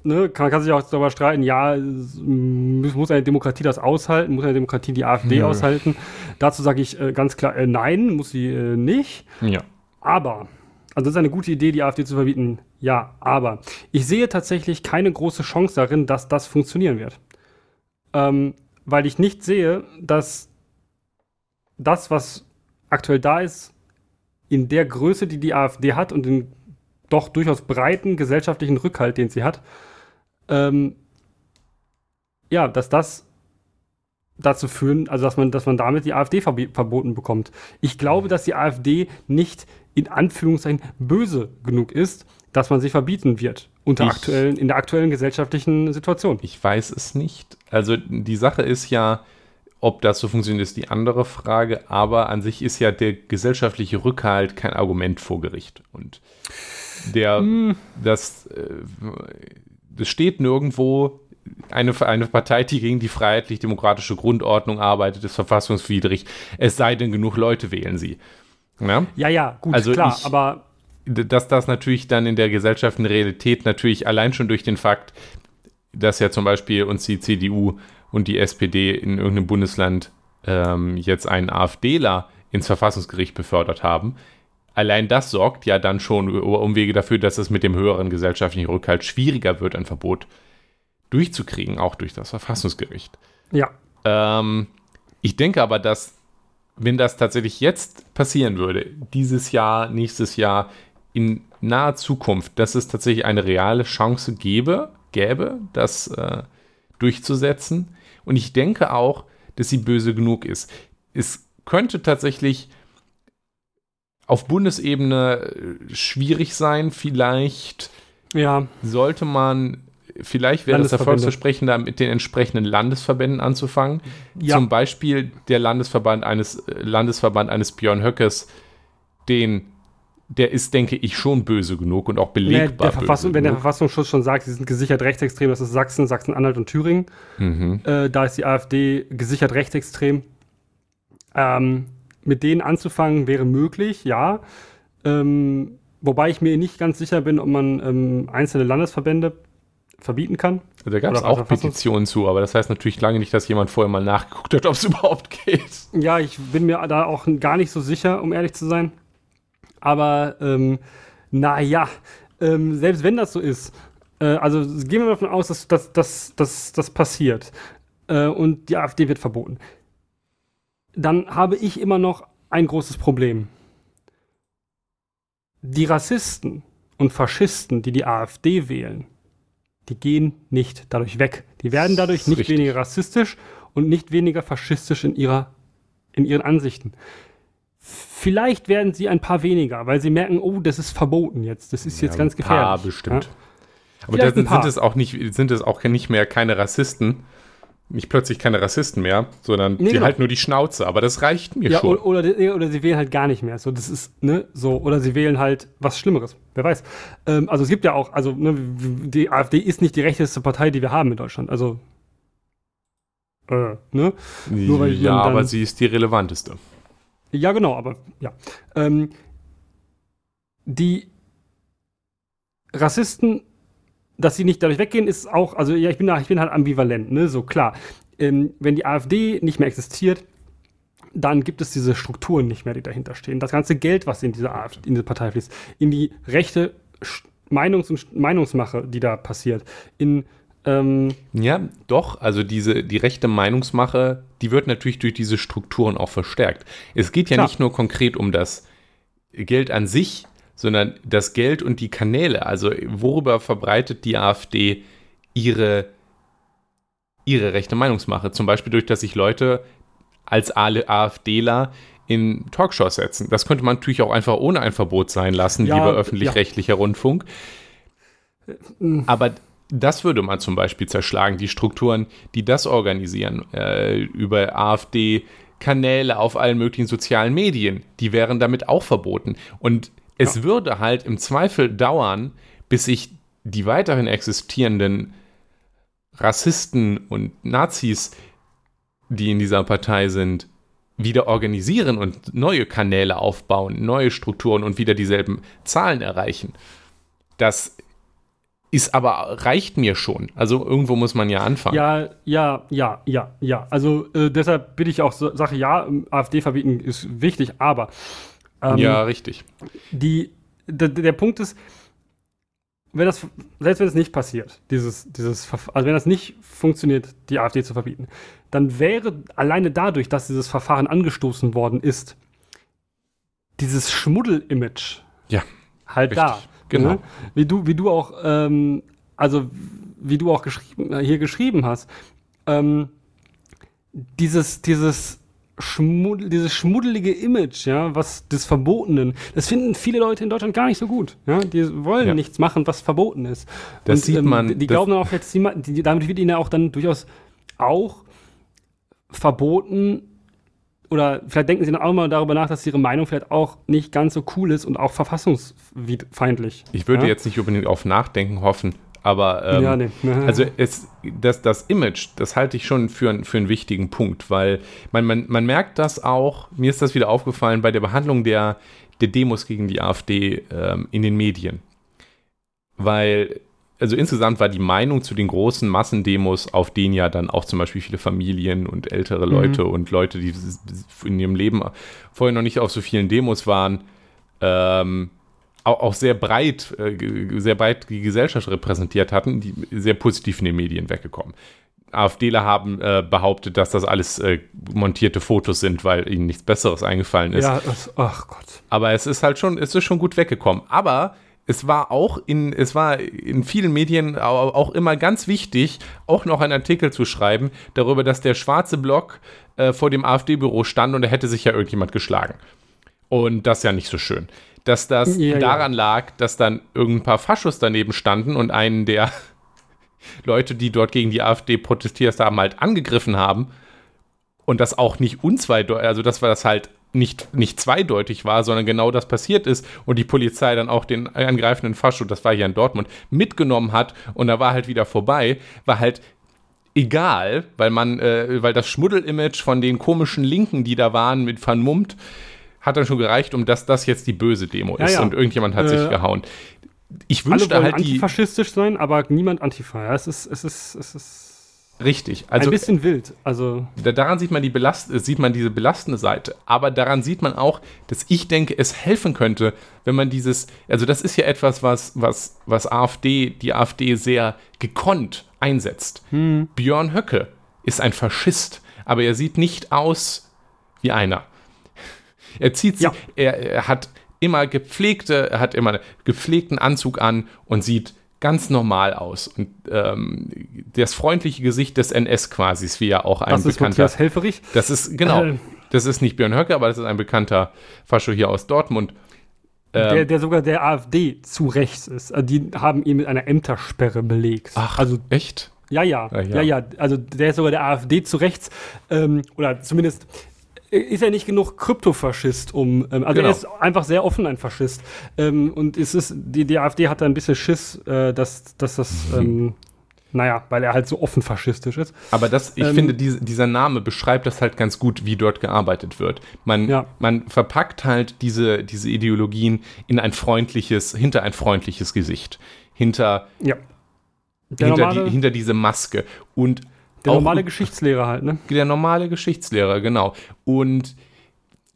ne, kann, kann sich auch darüber streiten, ja, muss eine Demokratie das aushalten, muss eine Demokratie die AfD Nö. aushalten? Dazu sage ich äh, ganz klar, äh, nein, muss sie äh, nicht. Ja. Aber, also es ist eine gute Idee, die AfD zu verbieten. Ja, aber ich sehe tatsächlich keine große Chance darin, dass das funktionieren wird. Ähm, weil ich nicht sehe, dass das, was aktuell da ist, in der Größe, die die AfD hat und den doch durchaus breiten gesellschaftlichen Rückhalt, den sie hat, ähm, ja, dass das dazu führen, also dass man, dass man damit die AfD verboten bekommt. Ich glaube, dass die AfD nicht in Anführungszeichen böse genug ist, dass man sie verbieten wird unter Ich- aktuellen, in der aktuellen gesellschaftlichen Situation. Ich weiß es nicht. Also die Sache ist ja, ob das so funktioniert, ist die andere Frage. Aber an sich ist ja der gesellschaftliche Rückhalt kein Argument vor Gericht. Und der, das, äh, das steht nirgendwo. Eine, eine Partei, die gegen die freiheitlich-demokratische Grundordnung arbeitet, ist verfassungswidrig. Es sei denn, genug Leute wählen sie. Ja? Ja, ja, gut, Also klar, ich- aber dass das natürlich dann in der Gesellschaft eine Realität natürlich allein schon durch den Fakt, dass ja zum Beispiel uns die CDU und die SPD in irgendeinem Bundesland ähm, jetzt einen AfDler ins Verfassungsgericht befördert haben. Allein das sorgt ja dann schon über Umwege dafür, dass es mit dem höheren gesellschaftlichen Rückhalt schwieriger wird, ein Verbot durchzukriegen, auch durch das Verfassungsgericht. ja, Ähm, ich denke aber, dass, wenn das tatsächlich jetzt passieren würde, dieses Jahr, nächstes Jahr, in naher Zukunft, dass es tatsächlich eine reale Chance gäbe, gäbe, das äh, durchzusetzen. Und ich denke auch, dass sie böse genug ist. Es könnte tatsächlich auf Bundesebene äh, schwierig sein, vielleicht ja, sollte man, vielleicht wäre das Landesverbände. Erfolgsversprechen, da mit den entsprechenden Landesverbänden anzufangen. Ja. Zum Beispiel der Landesverband eines, äh, Landesverband eines Björn Höckes, den, der ist, denke ich, schon böse genug und auch belegbar der böse wenn der genug. Verfassungsschutz schon sagt, sie sind gesichert rechtsextrem, das ist Sachsen, Sachsen-Anhalt und Thüringen. Mhm. Äh, da ist die AfD gesichert rechtsextrem. Ähm, mit denen anzufangen wäre möglich, ja. Ähm, wobei ich mir nicht ganz sicher bin, ob man ähm, einzelne Landesverbände verbieten kann. Da gab es auch Petitionen zu, aber das heißt natürlich lange nicht, dass jemand vorher mal nachgeguckt hat, ob es überhaupt geht. Ja, ich bin mir da auch gar nicht so sicher, um ehrlich zu sein. Aber ähm, naja, ähm, selbst wenn das so ist, äh, also gehen wir davon aus, dass das dass, dass, dass passiert äh, und die AfD wird verboten, dann habe ich immer noch ein großes Problem. Die Rassisten und Faschisten, die die AfD wählen, die gehen nicht dadurch weg. Die werden dadurch nicht richtig. weniger rassistisch und nicht weniger faschistisch in, ihrer, in ihren Ansichten. Vielleicht werden sie ein paar weniger, weil sie merken, oh, das ist verboten jetzt. Das ist jetzt ganz Ein gefährlich. paar bestimmt. Ja? Aber da Vielleicht ein sind, sind es auch nicht, sind es auch nicht mehr keine Rassisten. Nicht plötzlich keine Rassisten mehr, sondern Nee, die genau. halten nur die Schnauze. Aber das reicht mir Ja, schon. oder, oder, oder sie wählen halt gar nicht mehr. So, das ist, ne, so, oder sie wählen halt was Schlimmeres. Wer weiß. Ähm, also es gibt ja auch, also, ne, die AfD ist nicht die rechteste Partei, die wir haben in Deutschland. Also, äh, ne? nur ja, dann- aber sie ist die relevanteste. Ja, genau, aber ja. Ähm, die Rassisten, dass sie nicht dadurch weggehen, ist auch, also ja, ich bin, da, ich bin halt ambivalent, ne, so klar. Ähm, wenn die AfD nicht mehr existiert, dann gibt es diese Strukturen nicht mehr, die dahinter stehen. Das ganze Geld, was in diese, AfD, in diese Partei fließt, in die rechte Meinungs- und Meinungsmache, die da passiert, in ähm, ja, doch. Also diese die rechte Meinungsmache, die wird natürlich durch diese Strukturen auch verstärkt. Es geht ja klar. nicht nur konkret um das Geld an sich, sondern das Geld und die Kanäle. Also worüber verbreitet die AfD ihre ihre rechte Meinungsmache? Zum Beispiel durch, dass sich Leute als AfDler in Talkshows setzen. Das könnte man natürlich auch einfach ohne ein Verbot sein lassen, ja, lieber öffentlich-rechtlicher ja. Rundfunk. Aber das würde man zum Beispiel zerschlagen, die Strukturen, die das organisieren, äh, über AfD-Kanäle auf allen möglichen sozialen Medien, die wären damit auch verboten. Und es ja. würde halt im Zweifel dauern, bis sich die weiterhin existierenden Rassisten und Nazis die in dieser Partei sind, wieder organisieren und neue Kanäle aufbauen, neue Strukturen und wieder dieselben Zahlen erreichen. Das ist aber, reicht mir schon. Also irgendwo muss man ja anfangen. Ja, ja, ja, ja, ja. Also äh, deshalb bin ich auch, so, sage ja, AfD verbieten ist wichtig, aber. Ähm, ja, richtig. Die, der Punkt ist, wenn das, selbst wenn es nicht passiert, dieses, dieses, also wenn das nicht funktioniert, die AfD zu verbieten, dann wäre alleine dadurch, dass dieses Verfahren angestoßen worden ist, dieses Schmuddel-Image ja, halt richtig, da. Genau. Ne? Wie du, wie du auch, ähm, also wie du auch geschrieben, hier geschrieben hast, ähm, dieses, dieses Schmuddel, dieses schmuddelige Image, ja, was des Verbotenen, das finden viele Leute in Deutschland gar nicht so gut. Ja? Die wollen ja. nichts machen, was verboten ist. Das Und, sieht ähm, man. Die glauben dann auch jetzt, damit wird ihnen ja auch dann durchaus auch verboten oder vielleicht denken sie dann auch mal darüber nach, dass ihre Meinung vielleicht auch nicht ganz so cool ist und auch verfassungsfeindlich. Ich würde ja? jetzt nicht unbedingt auf Nachdenken hoffen, aber ähm, ja, nee. also es, das, das Image, das halte ich schon für, für einen wichtigen Punkt, weil man, man, man merkt das auch, mir ist das wieder aufgefallen bei der Behandlung der, der Demos gegen die AfD ähm, in den Medien. Weil also insgesamt war die Meinung zu den großen Massendemos, auf denen ja dann auch zum Beispiel viele Familien und ältere Leute mhm. und Leute, die in ihrem Leben vorher noch nicht auf so vielen Demos waren, ähm, auch, auch, sehr breit, äh, sehr breit die Gesellschaft repräsentiert hatten, die sehr positiv in den Medien weggekommen. AfDler haben äh, behauptet, dass das alles äh, montierte Fotos sind, weil ihnen nichts Besseres eingefallen ist. Ja, das, ach Gott. Aber es ist halt schon, es ist schon gut weggekommen. Aber es war auch in, es war in vielen Medien auch immer ganz wichtig, auch noch einen Artikel zu schreiben darüber, dass der schwarze Block äh, vor dem AfD-Büro stand und da hätte sich ja irgendjemand geschlagen. Und das ist ja nicht so schön. Dass das ja, daran ja. lag, dass dann irgendein paar Faschos daneben standen und einen der Leute, die dort gegen die AfD protestiert haben, halt angegriffen haben. Und das auch nicht unzweideutig, also das war das halt nicht, nicht zweideutig war, sondern genau das passiert ist und die Polizei dann auch den angreifenden Fascho, das war hier in Dortmund, mitgenommen hat und da war halt wieder vorbei, war halt egal, weil man, äh, weil das Schmuddelimage von den komischen Linken, die da waren, mit vermummt, hat dann schon gereicht, um dass das jetzt die böse Demo ist ja, ja. und irgendjemand hat äh, sich gehauen. Ich wünschte halt die antifaschistisch sein, aber niemand Antifa. Ja, es ist, es ist, es ist Richtig. Also, Ein bisschen wild. Also daran sieht man, die belast sieht man diese belastende Seite. Aber daran sieht man auch, dass ich denke, es helfen könnte, wenn man dieses, also das ist ja etwas, was, was, was AfD, die AfD sehr gekonnt einsetzt. Hm. Björn Höcke ist ein Faschist, aber er sieht nicht aus wie einer. Er zieht sich, ja. er, er hat immer gepflegte, er hat immer einen gepflegten Anzug an und sieht ganz normal aus. Und ähm, das freundliche Gesicht des NS quasi, wie ja auch ein das bekannter. Ist Matthias Helferich. Das ist, genau. Äh, das ist nicht Björn Höcke, aber das ist ein bekannter Fascho hier aus Dortmund. Der, ähm, der sogar der AfD zu rechts ist. Also die haben ihn mit einer Ämtersperre belegt. Ach, also, echt? Ja, ja, ja, ja, ja. Also der ist sogar der AfD zu rechts. Ähm, oder zumindest ist er nicht genug Kryptofaschist, um. Ähm, also genau. er ist einfach sehr offen ein Faschist. Ähm, und es ist, die, die AfD hat da ein bisschen Schiss, äh, dass, dass das. Mhm. Ähm, naja, weil er halt so offen faschistisch ist. Aber das, ich ähm, finde, die, dieser Name beschreibt das halt ganz gut, wie dort gearbeitet wird. Man, ja. man verpackt halt diese, diese Ideologien in ein freundliches, hinter ein freundliches Gesicht. Hinter, ja. hinter, die, hinter diese Maske. Und Der normale Geschichtslehrer halt, ne? Der normale Geschichtslehrer, genau. Und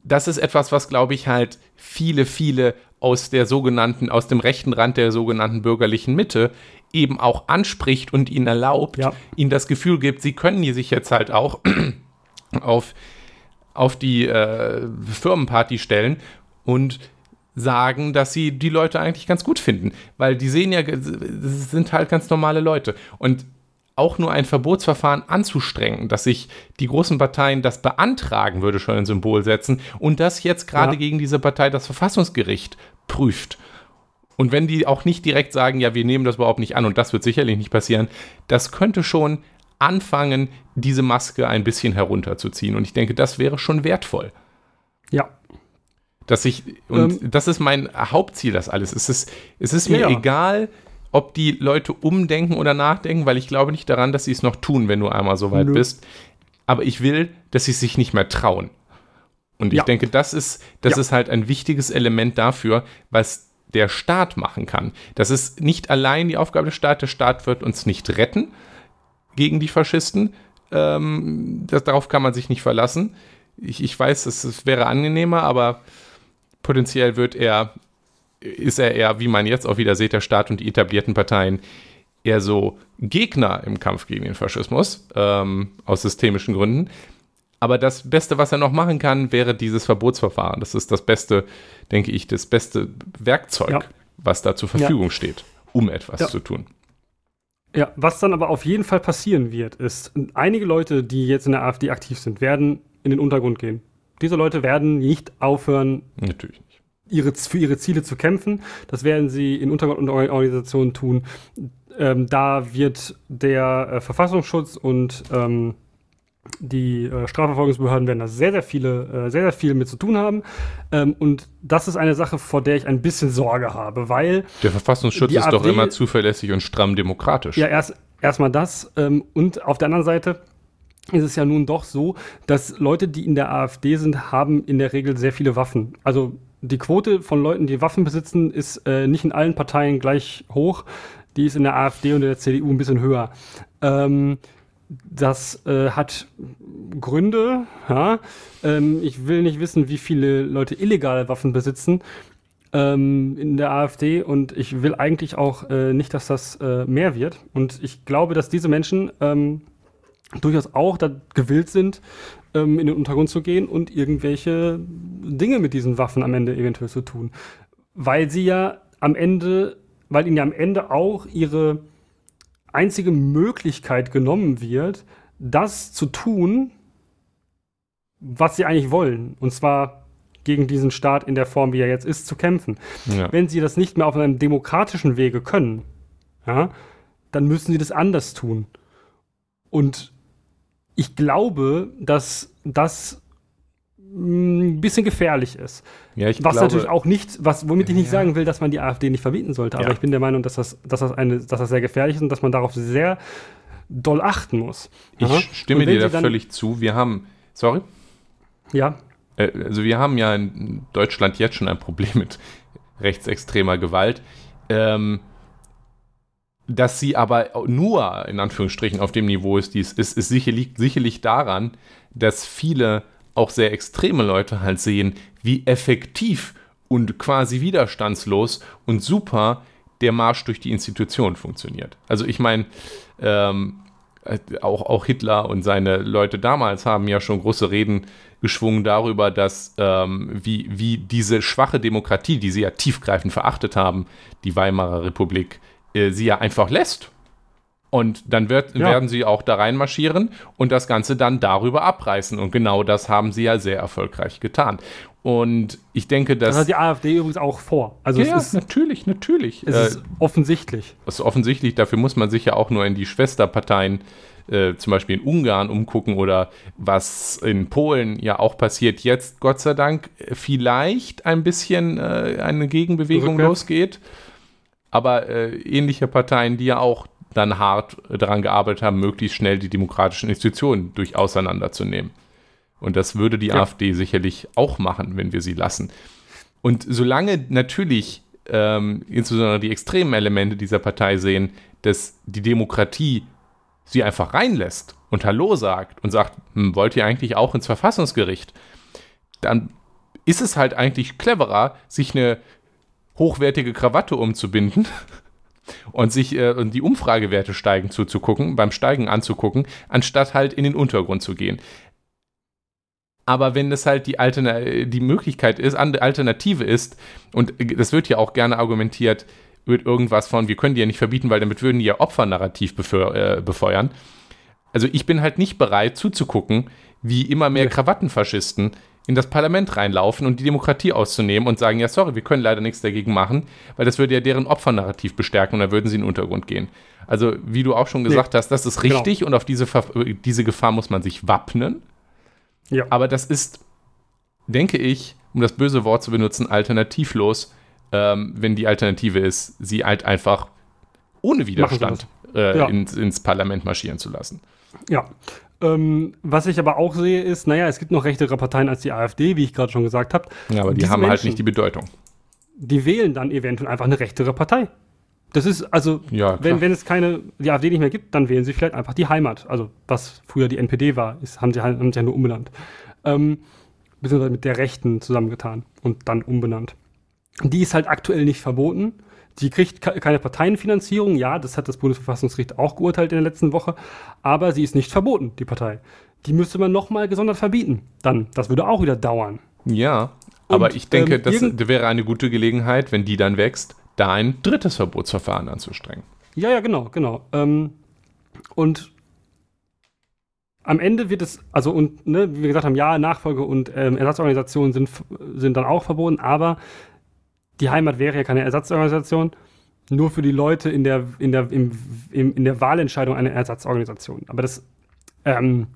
das ist etwas, was, glaube ich, halt viele, viele aus der sogenannten, aus dem rechten Rand der sogenannten bürgerlichen Mitte eben auch anspricht und ihnen erlaubt, ja. ihnen das Gefühl gibt, sie können sich jetzt halt auch auf, auf die äh, Firmenparty stellen und sagen, dass sie die Leute eigentlich ganz gut finden, weil die sehen ja, sind halt ganz normale Leute. Und auch nur ein Verbotsverfahren anzustrengen, dass sich die großen Parteien das beantragen, würde schon ein Symbol setzen und das jetzt gerade ja. gegen diese Partei das Verfassungsgericht prüft. Und wenn die auch nicht direkt sagen, ja, wir nehmen das überhaupt nicht an und das wird sicherlich nicht passieren, das könnte schon anfangen, diese Maske ein bisschen herunterzuziehen. Und ich denke, das wäre schon wertvoll. Ja. Dass ich, und ähm, das ist mein Hauptziel, das alles. Es ist, es ist mir ja. egal, ob die Leute umdenken oder nachdenken, weil ich glaube nicht daran, dass sie es noch tun, wenn du einmal so weit Nö. bist. Aber ich will, dass sie sich nicht mehr trauen. Und ich ja. denke, das ist, das ja. ist halt ein wichtiges Element dafür, was der Staat machen kann. Das ist nicht allein die Aufgabe des Staates. Der Staat wird uns nicht retten gegen die Faschisten. Ähm, das, darauf kann man sich nicht verlassen. Ich, ich weiß, es, es wäre angenehmer, aber potenziell wird er ist er eher, wie man jetzt auch wieder sieht, der Staat und die etablierten Parteien eher so Gegner im Kampf gegen den Faschismus, ähm, aus systemischen Gründen. Aber das Beste, was er noch machen kann, wäre dieses Verbotsverfahren. Das ist das beste, denke ich, das beste Werkzeug, ja. was da zur Verfügung ja. steht, um etwas ja. zu tun. Ja, was dann aber auf jeden Fall passieren wird, ist, einige Leute, die jetzt in der AfD aktiv sind, werden in den Untergrund gehen. Diese Leute werden nicht aufhören, Natürlich ihre, für ihre Ziele zu kämpfen. Das werden sie in Untergrundorganisationen tun. Ähm, da wird der äh, Verfassungsschutz und ähm, die äh, Strafverfolgungsbehörden werden da sehr, sehr viele, äh, sehr, sehr viel mit zu tun haben. Ähm, und das ist eine Sache, vor der ich ein bisschen Sorge habe, weil. Der Verfassungsschutz ist AfD, doch immer zuverlässig und stramm demokratisch. Ja, erst erstmal das. Ähm, und auf der anderen Seite ist es ja nun doch so, dass Leute, die in der AfD sind, haben in der Regel sehr viele Waffen. Also die Quote von Leuten, die Waffen besitzen, ist äh, nicht in allen Parteien gleich hoch. Die ist in der AfD und in der CDU ein bisschen höher. Ähm, das äh, hat Gründe. Ja? Ähm, ich will nicht wissen, wie viele Leute illegale Waffen besitzen ähm, in der AfD und ich will eigentlich auch äh, nicht, dass das äh, mehr wird. Und ich glaube, dass diese Menschen ähm, durchaus auch da gewillt sind, ähm, in den Untergrund zu gehen und irgendwelche Dinge mit diesen Waffen am Ende eventuell zu tun. Weil sie ja am Ende, weil ihnen ja am Ende auch ihre einzige Möglichkeit genommen wird, das zu tun, was sie eigentlich wollen. Und zwar gegen diesen Staat in der Form, wie er jetzt ist, zu kämpfen. Ja. Wenn sie das nicht mehr auf einem demokratischen Wege können, ja, dann müssen sie das anders tun. Und ich glaube, dass das ein bisschen gefährlich ist. Ja, ich was glaube, natürlich auch nicht, was, womit ich nicht ja. sagen will, dass man die AfD nicht verbieten sollte, aber ja. ich bin der Meinung, dass das, dass, das eine, dass das sehr gefährlich ist und dass man darauf sehr doll achten muss. Ich Aha. stimme dir da völlig zu. Wir haben, sorry? Ja. Äh, also wir haben ja in Deutschland jetzt schon ein Problem mit rechtsextremer Gewalt. Ähm, dass sie aber nur in Anführungsstrichen auf dem Niveau ist, dies ist, ist sicherlich, sicherlich daran, dass viele auch sehr extreme Leute halt sehen, wie effektiv und quasi widerstandslos und super der Marsch durch die Institution funktioniert. Also ich meine, ähm, auch, auch Hitler und seine Leute damals haben ja schon große Reden geschwungen darüber, dass ähm, wie, wie diese schwache Demokratie, die sie ja tiefgreifend verachtet haben, die Weimarer Republik, äh, sie ja einfach lässt. Und dann wird, ja. werden sie auch da reinmarschieren und das Ganze dann darüber abreißen. Und genau das haben sie ja sehr erfolgreich getan. Und ich denke, dass. Das hat die AfD übrigens auch vor. Also ja, es ist, natürlich, natürlich. Es äh, ist offensichtlich. Es ist offensichtlich, dafür muss man sich ja auch nur in die Schwesterparteien, äh, zum Beispiel in Ungarn, umgucken oder was in Polen ja auch passiert. Jetzt, Gott sei Dank, vielleicht ein bisschen äh, eine Gegenbewegung Rückwärts. losgeht aber äh, ähnliche Parteien, die ja auch dann hart daran gearbeitet haben, möglichst schnell die demokratischen Institutionen durch auseinanderzunehmen. Und das würde die ja. AfD sicherlich auch machen, wenn wir sie lassen. Und solange natürlich ähm, insbesondere die extremen Elemente dieser Partei sehen, dass die Demokratie sie einfach reinlässt und Hallo sagt und sagt, hm, wollt ihr eigentlich auch ins Verfassungsgericht, dann ist es halt eigentlich cleverer, sich eine hochwertige Krawatte umzubinden und sich äh, und die Umfragewerte steigen zuzugucken, beim Steigen anzugucken, anstatt halt in den Untergrund zu gehen. Aber wenn das halt die, Alterna die Möglichkeit ist, Alternative ist, und das wird ja auch gerne argumentiert, wird irgendwas von, wir können die ja nicht verbieten, weil damit würden die ja Opfernarrativ äh, befeuern. Also ich bin halt nicht bereit zuzugucken, wie immer mehr Krawattenfaschisten in das Parlament reinlaufen und die Demokratie auszunehmen und sagen, ja, sorry, wir können leider nichts dagegen machen, weil das würde ja deren Opfernarrativ bestärken und dann würden sie in den Untergrund gehen. Also, wie du auch schon gesagt nee, hast, das ist genau. richtig genau. und auf diese, diese Gefahr muss man sich wappnen. Ja. Aber das ist, denke ich, um das böse Wort zu benutzen, alternativlos, ähm, wenn die Alternative ist, sie halt einfach ohne Widerstand äh, ja. ins, ins Parlament marschieren zu lassen. Ja, ähm, was ich aber auch sehe, ist, naja, es gibt noch rechtere Parteien als die AfD, wie ich gerade schon gesagt habe. Ja, aber die Diese haben halt Menschen, halt nicht die Bedeutung. Die wählen dann eventuell einfach eine rechtere Partei. Das ist, also, ja, wenn, wenn es keine, die AfD nicht mehr gibt, dann wählen sie vielleicht einfach die Heimat. Also, was früher die NPD war, ist, haben sie halt haben sie ja nur umbenannt. Ähm, beziehungsweise mit der Rechten zusammengetan und dann umbenannt. Die ist halt aktuell nicht verboten. Die kriegt keine Parteienfinanzierung, ja, das hat das Bundesverfassungsgericht auch geurteilt in der letzten Woche, aber sie ist nicht verboten, die Partei. Die müsste man nochmal gesondert verbieten. Dann, das würde auch wieder dauern. Ja, aber Und, ich denke, ähm, das wäre eine gute Gelegenheit, wenn die dann wächst, da ein drittes Verbotsverfahren anzustrengen. Ja, ja, genau, genau. Ähm, und am Ende wird es, also und ne, wie wir gesagt haben, ja, Nachfolge und ähm, Ersatzorganisationen sind, sind dann auch verboten, aber die Heimat wäre ja keine Ersatzorganisation, nur für die Leute in der, in der, im, im, in der Wahlentscheidung eine Ersatzorganisation. Aber das, ähm,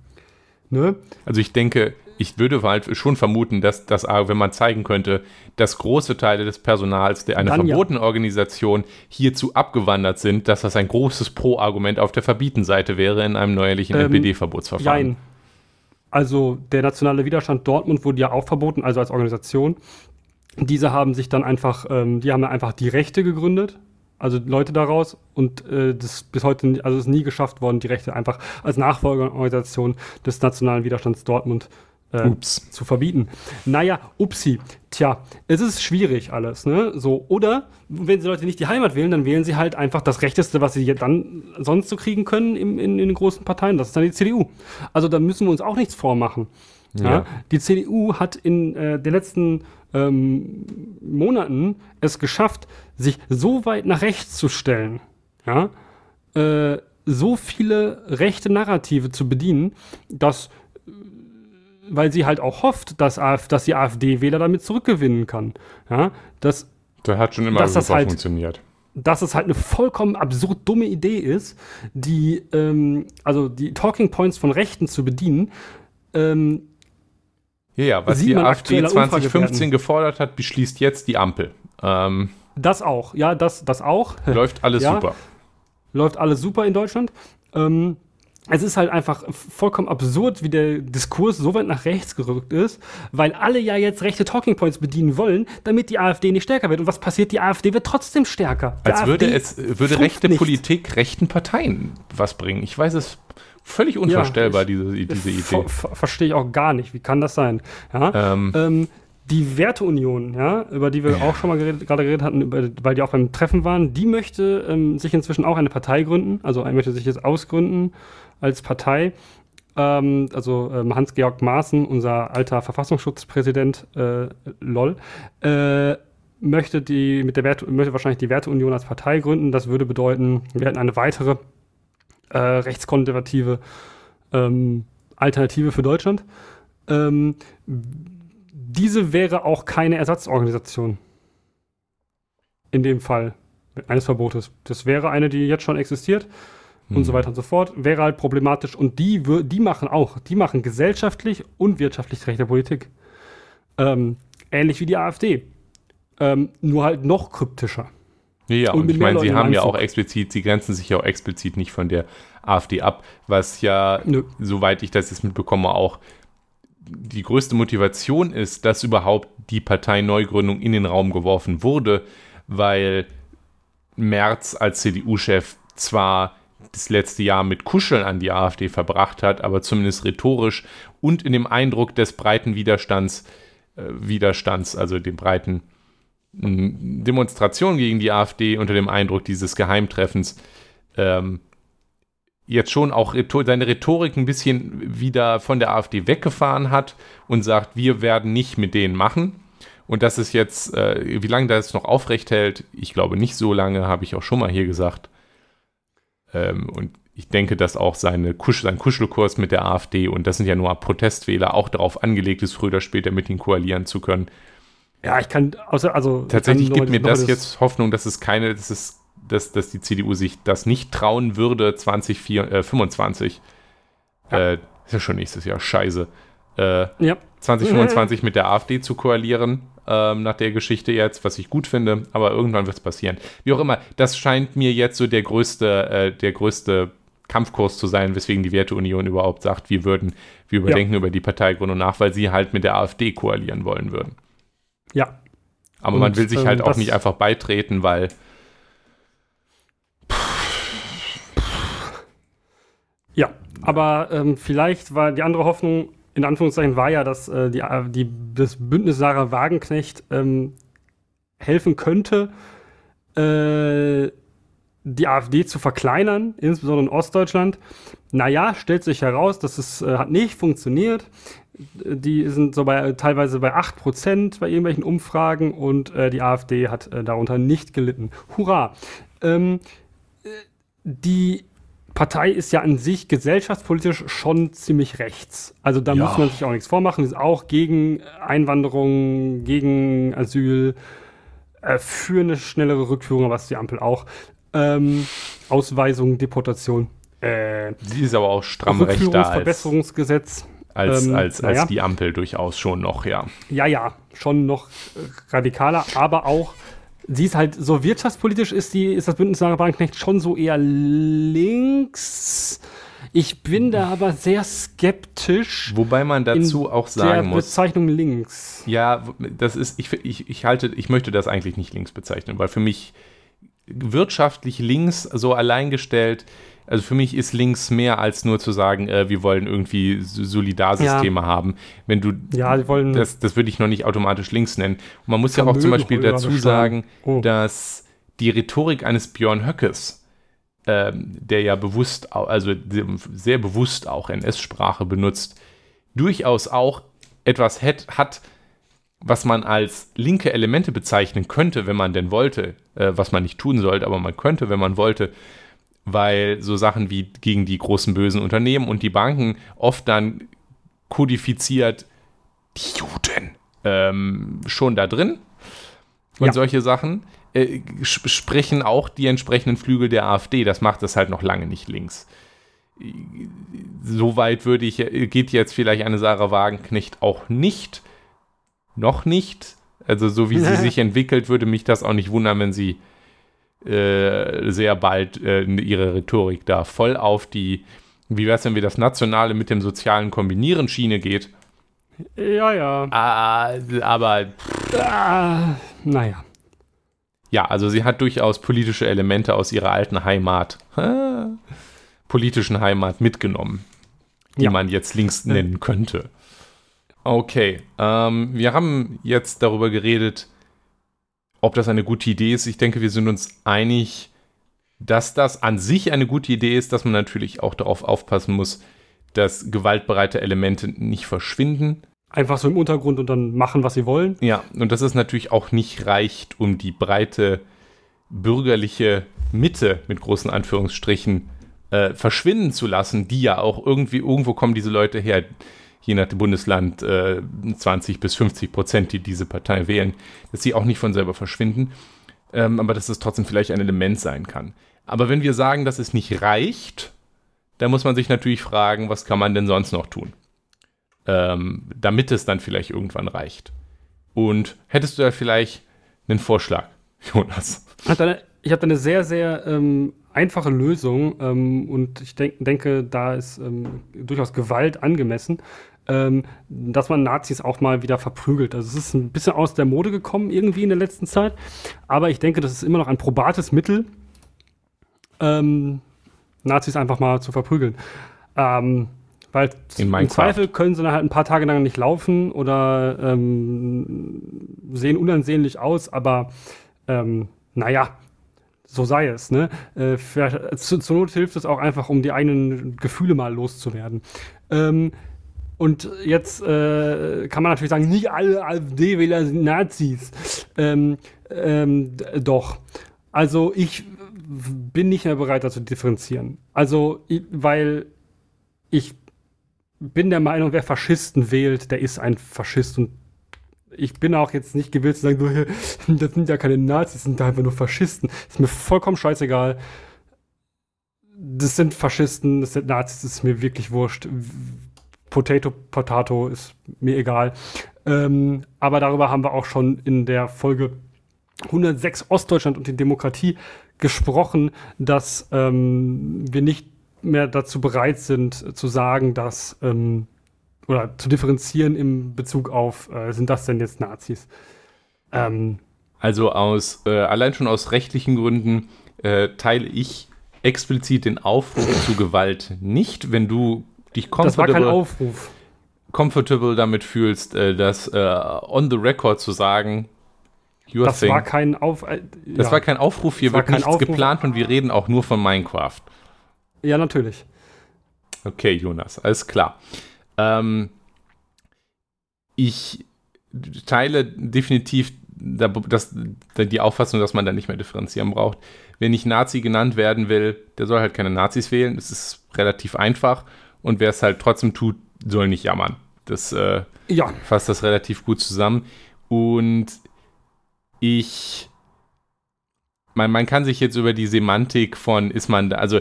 ne? Also ich denke, ich würde halt schon vermuten, dass das, wenn man zeigen könnte, dass große Teile des Personals der einer verbotenen ja. Organisation hierzu abgewandert sind, dass das ein großes Pro-Argument auf der Verbietenseite wäre in einem neuerlichen ähm, NPD-Verbotsverfahren. Nein. Also der nationale Widerstand Dortmund wurde ja auch verboten, also als Organisation. Diese haben sich dann einfach, ähm, die haben einfach die Rechte gegründet, also Leute daraus und äh, das bis heute, also es ist nie geschafft worden, die Rechte einfach als Nachfolgeorganisation des Nationalen Widerstands Dortmund äh, zu verbieten. Naja, upsi. Tja, es ist schwierig alles, ne? So, oder wenn die Leute nicht die Heimat wählen, dann wählen sie halt einfach das Rechteste, was sie dann sonst so kriegen können im, in, in den großen Parteien. Das ist dann die CDU. Also da müssen wir uns auch nichts vormachen. Ja. ja? Die CDU hat in äh, den letzten ähm, Monaten es geschafft, sich so weit nach rechts zu stellen, ja, äh, so viele rechte Narrative zu bedienen, dass, weil sie halt auch hofft, dass, AF, dass die AfD-Wähler damit zurückgewinnen kann. Ja, dass, das hat schon immer super halt, funktioniert. Dass es halt eine vollkommen absurd dumme Idee ist, die, ähm, also die Talking Points von Rechten zu bedienen, ähm, ja, ja, was die AfD 2015 gefordert hat, beschließt jetzt die Ampel. Ähm, das auch, ja, das, das auch. Läuft alles ja, super. Läuft alles super in Deutschland. Ähm, es ist halt einfach vollkommen absurd, wie der Diskurs so weit nach rechts gerückt ist, weil alle ja jetzt rechte Talking Points bedienen wollen, damit die AfD nicht stärker wird. Und was passiert? Die AfD wird trotzdem stärker. Die Als AfD würde es würde rechte nicht. Politik rechten Parteien was bringen. Ich weiß es Völlig unvorstellbar, ja, ich, diese, diese Idee. Ver, ver, Verstehe ich auch gar nicht. Wie kann das sein? Ja? Ähm, ähm, die Werteunion, ja, über die wir ja. auch schon mal geredet, gerade geredet hatten, über, weil die auch beim Treffen waren, die möchte ähm, sich inzwischen auch eine Partei gründen. Also er möchte sich jetzt ausgründen als Partei. Ähm, also ähm, Hans-Georg Maaßen, unser alter Verfassungsschutzpräsident, äh, LOL, äh, möchte die mit der Werte, möchte wahrscheinlich die Werteunion als Partei gründen. Das würde bedeuten, wir hätten eine weitere äh, rechtskonservative ähm, Alternative für Deutschland. Ähm, diese wäre auch keine Ersatzorganisation. In dem Fall eines Verbotes. Das wäre eine, die jetzt schon existiert mhm. und so mhm. weiter und so fort. Wäre halt problematisch. Und die, die machen auch, die machen gesellschaftlich und wirtschaftlich rechte Politik. Ähm, ähnlich wie die AfD. Ähm, nur halt noch kryptischer. Ja, und, und ich meine, sie haben ja auch explizit, sie grenzen sich ja auch explizit nicht von der AfD ab, was ja, Nö. soweit ich das jetzt mitbekomme, auch die größte Motivation ist, dass überhaupt die Parteineugründung in den Raum geworfen wurde, weil Merz als CDU-Chef zwar das letzte Jahr mit Kuscheln an die AfD verbracht hat, aber zumindest rhetorisch und in dem Eindruck des breiten Widerstands, äh, Widerstands, also dem breiten Demonstration gegen die AfD unter dem Eindruck dieses Geheimtreffens, ähm, jetzt schon auch seine Rhetorik ein bisschen wieder von der AfD weggefahren hat und sagt, wir werden nicht mit denen machen. Und das ist jetzt, äh, wie lange das noch aufrecht hält, ich glaube nicht so lange, habe ich auch schon mal hier gesagt. Ähm, und ich denke, dass auch seine Kusch sein Kuschelkurs mit der AfD, und das sind ja nur Protestwähler, auch darauf angelegt ist, früher oder später mit ihnen koalieren zu können. Ja, ich kann, außer, also. Tatsächlich gibt mir das jetzt Hoffnung, dass es keine, dass es, dass, dass die CDU sich das nicht trauen würde, 2025. Äh, ja. Äh, ist ja schon nächstes Jahr, scheiße. Äh, ja. 2025 mit der AfD zu koalieren ähm, nach der Geschichte jetzt, was ich gut finde, aber irgendwann wird es passieren. Wie auch immer, das scheint mir jetzt so der größte, äh, der größte Kampfkurs zu sein, weswegen die Werteunion überhaupt sagt, wir würden, wir überdenken ja. über die Parteigründung nach, weil sie halt mit der AfD koalieren wollen würden. Ja. Aber Und, man will sich ähm, halt auch nicht einfach beitreten, weil Ja, aber ähm, vielleicht war die andere Hoffnung, in Anführungszeichen war ja, dass äh, die, die, das Bündnis Sarah Wagenknecht ähm, helfen könnte, äh, die AfD zu verkleinern, insbesondere in Ostdeutschland. Naja, stellt sich heraus, dass es äh, hat nicht funktioniert. Die sind so bei, teilweise bei 8% bei irgendwelchen Umfragen und äh, die AfD hat äh, darunter nicht gelitten. Hurra! Ähm, äh, die Partei ist ja an sich gesellschaftspolitisch schon ziemlich rechts. Also da ja. muss man sich auch nichts vormachen. Ist auch gegen Einwanderung, gegen Asyl, äh, für eine schnellere Rückführung, was die Ampel auch. Ähm, Ausweisung, Deportation. Äh, Sie ist aber auch stramm rechter als, Verbesserungsgesetz. Als, ähm, als, als ja. die Ampel durchaus schon noch, ja. Ja, ja, schon noch radikaler, aber auch sie ist halt so wirtschaftspolitisch ist die, ist das Bündnis Sarah Wagenknecht schon so eher links. Ich bin da aber sehr skeptisch. Wobei man dazu auch sagen muss. Bezeichnung links. Ja, das ist, ich, ich, ich halte, ich möchte das eigentlich nicht links bezeichnen, weil für mich wirtschaftlich links so alleingestellt also für mich ist links mehr als nur zu sagen, äh, wir wollen irgendwie Solidarsysteme ja. haben. Wenn du ja, wollen das, das würde ich noch nicht automatisch links nennen. Und man muss ja auch zum Beispiel dazu sagen, oh. dass die Rhetorik eines Björn Höckes, äh, der ja bewusst, also sehr bewusst auch NS-Sprache benutzt, durchaus auch etwas hat, hat, was man als linke Elemente bezeichnen könnte, wenn man denn wollte, äh, was man nicht tun sollte, aber man könnte, wenn man wollte, weil so Sachen wie gegen die großen bösen Unternehmen und die Banken oft dann kodifiziert die Juden ähm, schon da drin und ja. solche Sachen äh, sprechen auch die entsprechenden Flügel der AfD. Das macht es halt noch lange nicht links. Soweit würde ich, geht jetzt vielleicht eine Sarah Wagenknecht auch nicht. Noch nicht. Also so wie sie sich entwickelt, würde mich das auch nicht wundern, wenn sie äh, sehr bald äh, ihre Rhetorik da voll auf die, wie wäre es denn, wie das Nationale mit dem sozialen Kombinieren Schiene geht. Ja, ja. Ah, aber. Ah, naja. Ja, also sie hat durchaus politische Elemente aus ihrer alten Heimat, äh, politischen Heimat mitgenommen, die ja. man jetzt links nennen könnte. Okay, ähm, wir haben jetzt darüber geredet, ob das eine gute Idee ist. Ich denke, wir sind uns einig, dass das an sich eine gute Idee ist, dass man natürlich auch darauf aufpassen muss, dass gewaltbereite Elemente nicht verschwinden. Einfach so im Untergrund und dann machen, was sie wollen. Ja, und dass es natürlich auch nicht reicht, um die breite bürgerliche Mitte mit großen Anführungsstrichen äh, verschwinden zu lassen, die ja auch irgendwie, irgendwo kommen diese Leute her je nach Bundesland äh, 20 bis 50 Prozent, die diese Partei wählen, dass sie auch nicht von selber verschwinden, ähm, aber dass es trotzdem vielleicht ein Element sein kann. Aber wenn wir sagen, dass es nicht reicht, dann muss man sich natürlich fragen, was kann man denn sonst noch tun, ähm, damit es dann vielleicht irgendwann reicht. Und hättest du da vielleicht einen Vorschlag, Jonas? Ich habe da eine sehr, sehr ähm, einfache Lösung ähm, und ich denk, denke, da ist ähm, durchaus Gewalt angemessen ähm, dass man Nazis auch mal wieder verprügelt. Also es ist ein bisschen aus der Mode gekommen irgendwie in der letzten Zeit, aber ich denke, das ist immer noch ein probates Mittel, ähm, Nazis einfach mal zu verprügeln. Ähm, weil im Zweifel können sie dann halt ein paar Tage lang nicht laufen oder ähm, sehen unansehnlich aus, aber ähm, naja, so sei es. Ne? Äh, zu, zur Not hilft es auch einfach, um die eigenen Gefühle mal loszuwerden. Ähm, und jetzt äh, kann man natürlich sagen, nicht alle AfD-Wähler sind Nazis. Ähm, ähm, doch. Also ich bin nicht mehr bereit, dazu zu differenzieren. Also, weil ich bin der Meinung, wer Faschisten wählt, der ist ein Faschist und ich bin auch jetzt nicht gewillt zu sagen, das sind ja keine Nazis, das sind einfach nur Faschisten. ist mir vollkommen scheißegal. Das sind Faschisten, das sind Nazis, das ist mir wirklich wurscht. Potato, Potato ist mir egal. Ähm, aber darüber haben wir auch schon in der Folge 106 Ostdeutschland und die Demokratie gesprochen, dass ähm, wir nicht mehr dazu bereit sind zu sagen, dass ähm, oder zu differenzieren im Bezug auf, äh, sind das denn jetzt Nazis? Ähm, also aus äh, allein schon aus rechtlichen Gründen äh, teile ich explizit den Aufruf zu Gewalt nicht, wenn du dich comfortable, comfortable damit fühlst, äh, das äh, on the record zu sagen, Your das thing. war kein Auf. Äh, das ja. war kein Aufruf, hier wird nichts Aufruf. geplant und wir reden auch nur von Minecraft. Ja, natürlich. Okay, Jonas, alles klar. Ähm, ich teile definitiv das, die Auffassung, dass man da nicht mehr differenzieren braucht. Wer nicht Nazi genannt werden will, der soll halt keine Nazis wählen. Das ist relativ einfach. Und wer es halt trotzdem tut, soll nicht jammern. Das äh, ja. fasst das relativ gut zusammen. Und ich. Man, man kann sich jetzt über die Semantik von, ist man da, also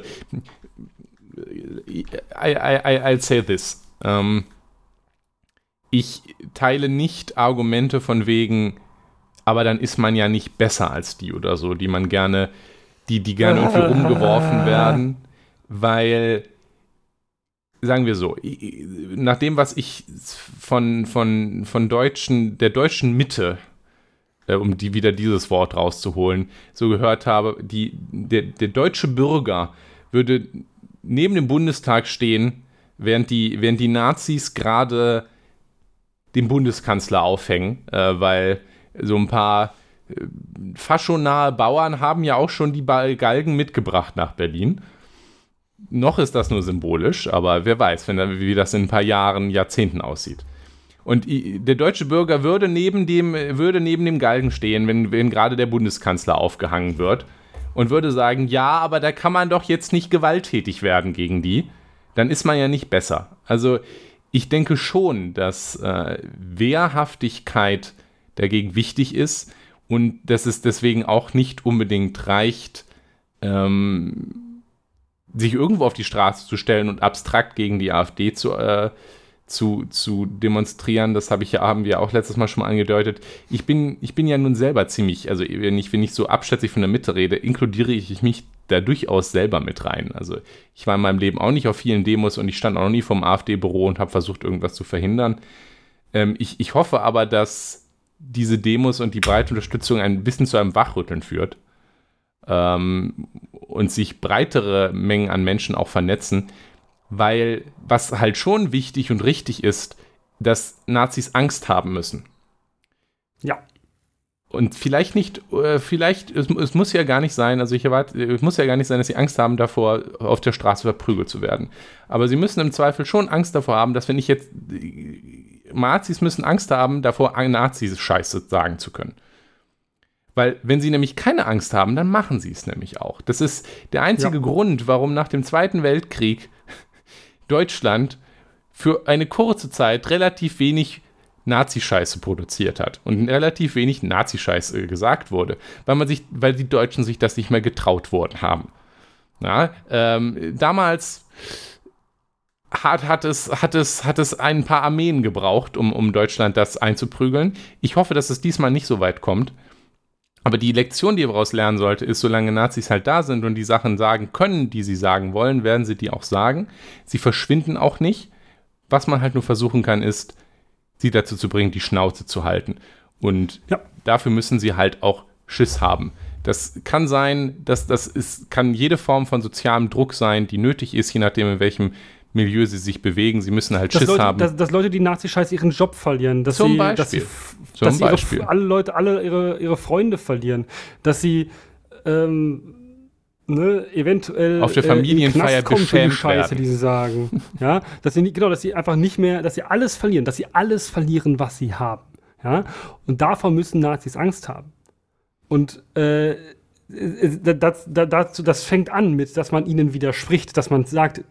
I, I, I'll say this. Ähm, ich teile nicht Argumente von wegen, aber dann ist man ja nicht besser als die oder so, die man gerne, die, die gerne irgendwie umgeworfen werden, weil, sagen wir so, nach dem, was ich von, von, von Deutschen, der deutschen Mitte, äh, um die wieder dieses Wort rauszuholen, so gehört habe, die, der, der deutsche Bürger würde neben dem Bundestag stehen, während die, während die Nazis gerade den Bundeskanzler aufhängen, äh, weil so ein paar äh, faschonahe Bauern haben ja auch schon die Galgen mitgebracht nach Berlin. Noch ist das nur symbolisch, aber wer weiß, wenn, wie das in ein paar Jahren, Jahrzehnten aussieht. Und der deutsche Bürger würde neben dem, würde neben dem Galgen stehen, wenn, wenn gerade der Bundeskanzler aufgehangen wird und würde sagen, ja, aber da kann man doch jetzt nicht gewalttätig werden gegen die, dann ist man ja nicht besser. Also ich denke schon, dass äh, Wehrhaftigkeit dagegen wichtig ist und dass es deswegen auch nicht unbedingt reicht, ähm, sich irgendwo auf die Straße zu stellen und abstrakt gegen die AfD zu, äh, zu, zu demonstrieren. Das habe ich ja, haben wir auch letztes Mal schon mal angedeutet. Ich bin, ich bin ja nun selber ziemlich, also wenn ich, wenn ich so abschätzig von der Mitte rede, inkludiere ich mich da durchaus selber mit rein. Also ich war in meinem Leben auch nicht auf vielen Demos und ich stand auch noch nie vom AfD-Büro und habe versucht, irgendwas zu verhindern. Ähm, ich, ich hoffe aber, dass diese Demos und die breite Unterstützung ein bisschen zu einem Wachrütteln führt ähm, und sich breitere Mengen an Menschen auch vernetzen, weil was halt schon wichtig und richtig ist, dass Nazis Angst haben müssen. Ja. Und vielleicht nicht, äh, vielleicht, es, es, muss ja gar nicht sein, also ich erwarte, es muss ja gar nicht sein, dass sie Angst haben davor, auf der Straße verprügelt zu werden. Aber sie müssen im Zweifel schon Angst davor haben, dass wenn ich jetzt, Nazis müssen Angst haben, davor Nazis Scheiße sagen zu können. Weil wenn sie nämlich keine Angst haben, dann machen sie es nämlich auch. Das ist der einzige ja. Grund, warum nach dem Zweiten Weltkrieg Deutschland für eine kurze Zeit relativ wenig Nazi-Scheiße produziert hat und relativ wenig Nazi-Scheiße gesagt wurde, weil man sich, weil die Deutschen sich das nicht mehr getraut worden haben. Ja, ähm, damals hat, hat, es, hat, es, hat es ein paar Armeen gebraucht, um, um Deutschland das einzuprügeln. Ich hoffe, dass es diesmal nicht so weit kommt. Aber die Lektion, die ihr daraus lernen sollte, ist, solange Nazis halt da sind und die Sachen sagen können, die sie sagen wollen, werden sie die auch sagen. Sie verschwinden auch nicht. Was man halt nur versuchen kann, ist, sie dazu zu bringen, die Schnauze zu halten. Und ja. dafür müssen sie halt auch Schiss haben. Das kann sein, dass das ist, kann jede Form von sozialem Druck sein, die nötig ist, je nachdem, in welchem Milieu sie sich bewegen. Sie müssen halt dass Schiss Leute, haben. Dass, dass Leute, die Nazi-Scheiß ihren Job verlieren. Dass Zum sie, Beispiel. Dass sie, Zum dass Beispiel. ihre, alle Leute, alle ihre, ihre Freunde verlieren. Dass sie ähm, ne, eventuell Auf der äh, Familienfeier kommen für die beschämt Scheiße, werden. die sie sagen. ja, dass sie nicht, genau, dass sie einfach nicht mehr, dass sie alles verlieren, dass sie alles verlieren, was sie haben. Ja, und davor müssen Nazis Angst haben. Und äh, das, das, das, das fängt an mit, dass man ihnen widerspricht, dass man sagt,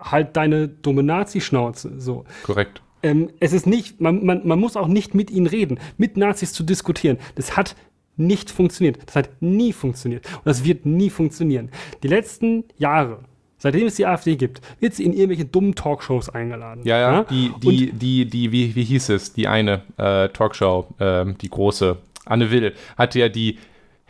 halt deine dumme Nazi-Schnauze. So. Korrekt. Ähm, es ist nicht, man, man, man muss auch nicht mit ihnen reden, mit Nazis zu diskutieren. Das hat nicht funktioniert. Das hat nie funktioniert. Und das wird nie funktionieren. Die letzten Jahre, seitdem es die AfD gibt, wird sie in irgendwelche dummen Talkshows eingeladen. Ja, ja, die, Und- die, die, die, wie, wie hieß es? Die eine äh, Talkshow, ähm, die große, Anne Will, hatte ja die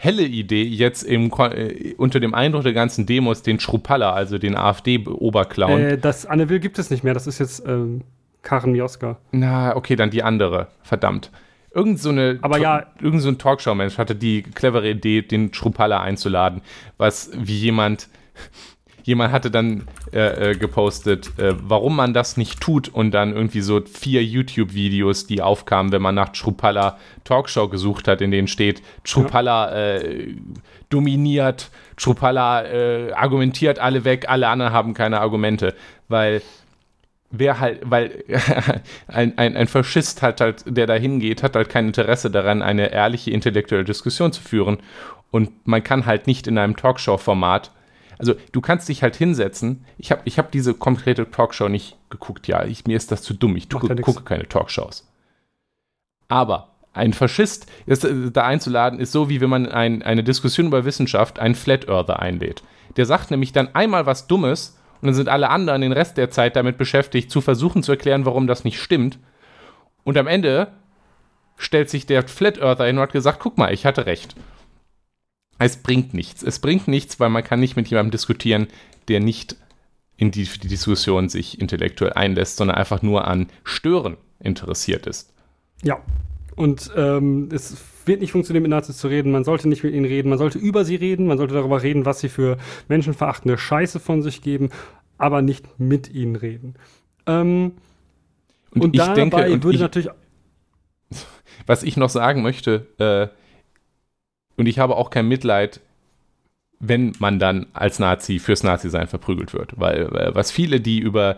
helle Idee, jetzt im, äh, unter dem Eindruck der ganzen Demos den Schruppalla, also den AfD-Oberclown. Äh, das Anne Will gibt es nicht mehr. Das ist jetzt ähm, Karen Mioska. Na, okay, dann die andere, verdammt. Irgend so eine, Aber ja- irgend so ein Talkshow-Mensch hatte die clevere Idee, den Schruppalla einzuladen, was wie jemand, jemand hatte dann äh, äh, gepostet, äh, warum man das nicht tut und dann irgendwie so vier YouTube-Videos, die aufkamen, wenn man nach Schruppalla Talkshow gesucht hat, in denen steht, Schruppalla äh, dominiert, Schruppalla äh, argumentiert alle weg, alle anderen haben keine Argumente, weil wer halt, weil ein, ein, ein Faschist hat halt, der da hingeht, hat halt kein Interesse daran, eine ehrliche intellektuelle Diskussion zu führen. Und man kann halt nicht in einem Talkshow-Format, also du kannst dich halt hinsetzen. Ich habe ich hab diese konkrete Talkshow nicht geguckt, ja. Ich, mir ist das zu dumm. Ich gucke, gucke keine Talkshows. Aber ein Faschist ist, äh, da einzuladen, ist so, wie wenn man ein, eine Diskussion über Wissenschaft einen Flat Earther einlädt. Der sagt nämlich dann einmal was Dummes und dann sind alle anderen den Rest der Zeit damit beschäftigt, zu versuchen zu erklären, warum das nicht stimmt. Und am Ende stellt sich der Flat Earther hin und hat gesagt, guck mal, ich hatte recht. Es bringt nichts. Es bringt nichts, weil man kann nicht mit jemandem diskutieren, der nicht in die, die Diskussion sich intellektuell einlässt, sondern einfach nur an Stören interessiert ist. Ja. Und ähm, es wird nicht funktionieren, mit Nazis zu reden. Man sollte nicht mit ihnen reden. Man sollte über sie reden. Man sollte darüber reden, was sie für menschenverachtende Scheiße von sich geben, aber nicht mit ihnen reden. Ähm, Und, und, ich dabei denke, und würde ich, natürlich was ich noch sagen möchte, äh, und ich habe auch kein Mitleid, wenn man dann als Nazi fürs Nazi-Sein verprügelt wird. Weil äh, was viele, die über,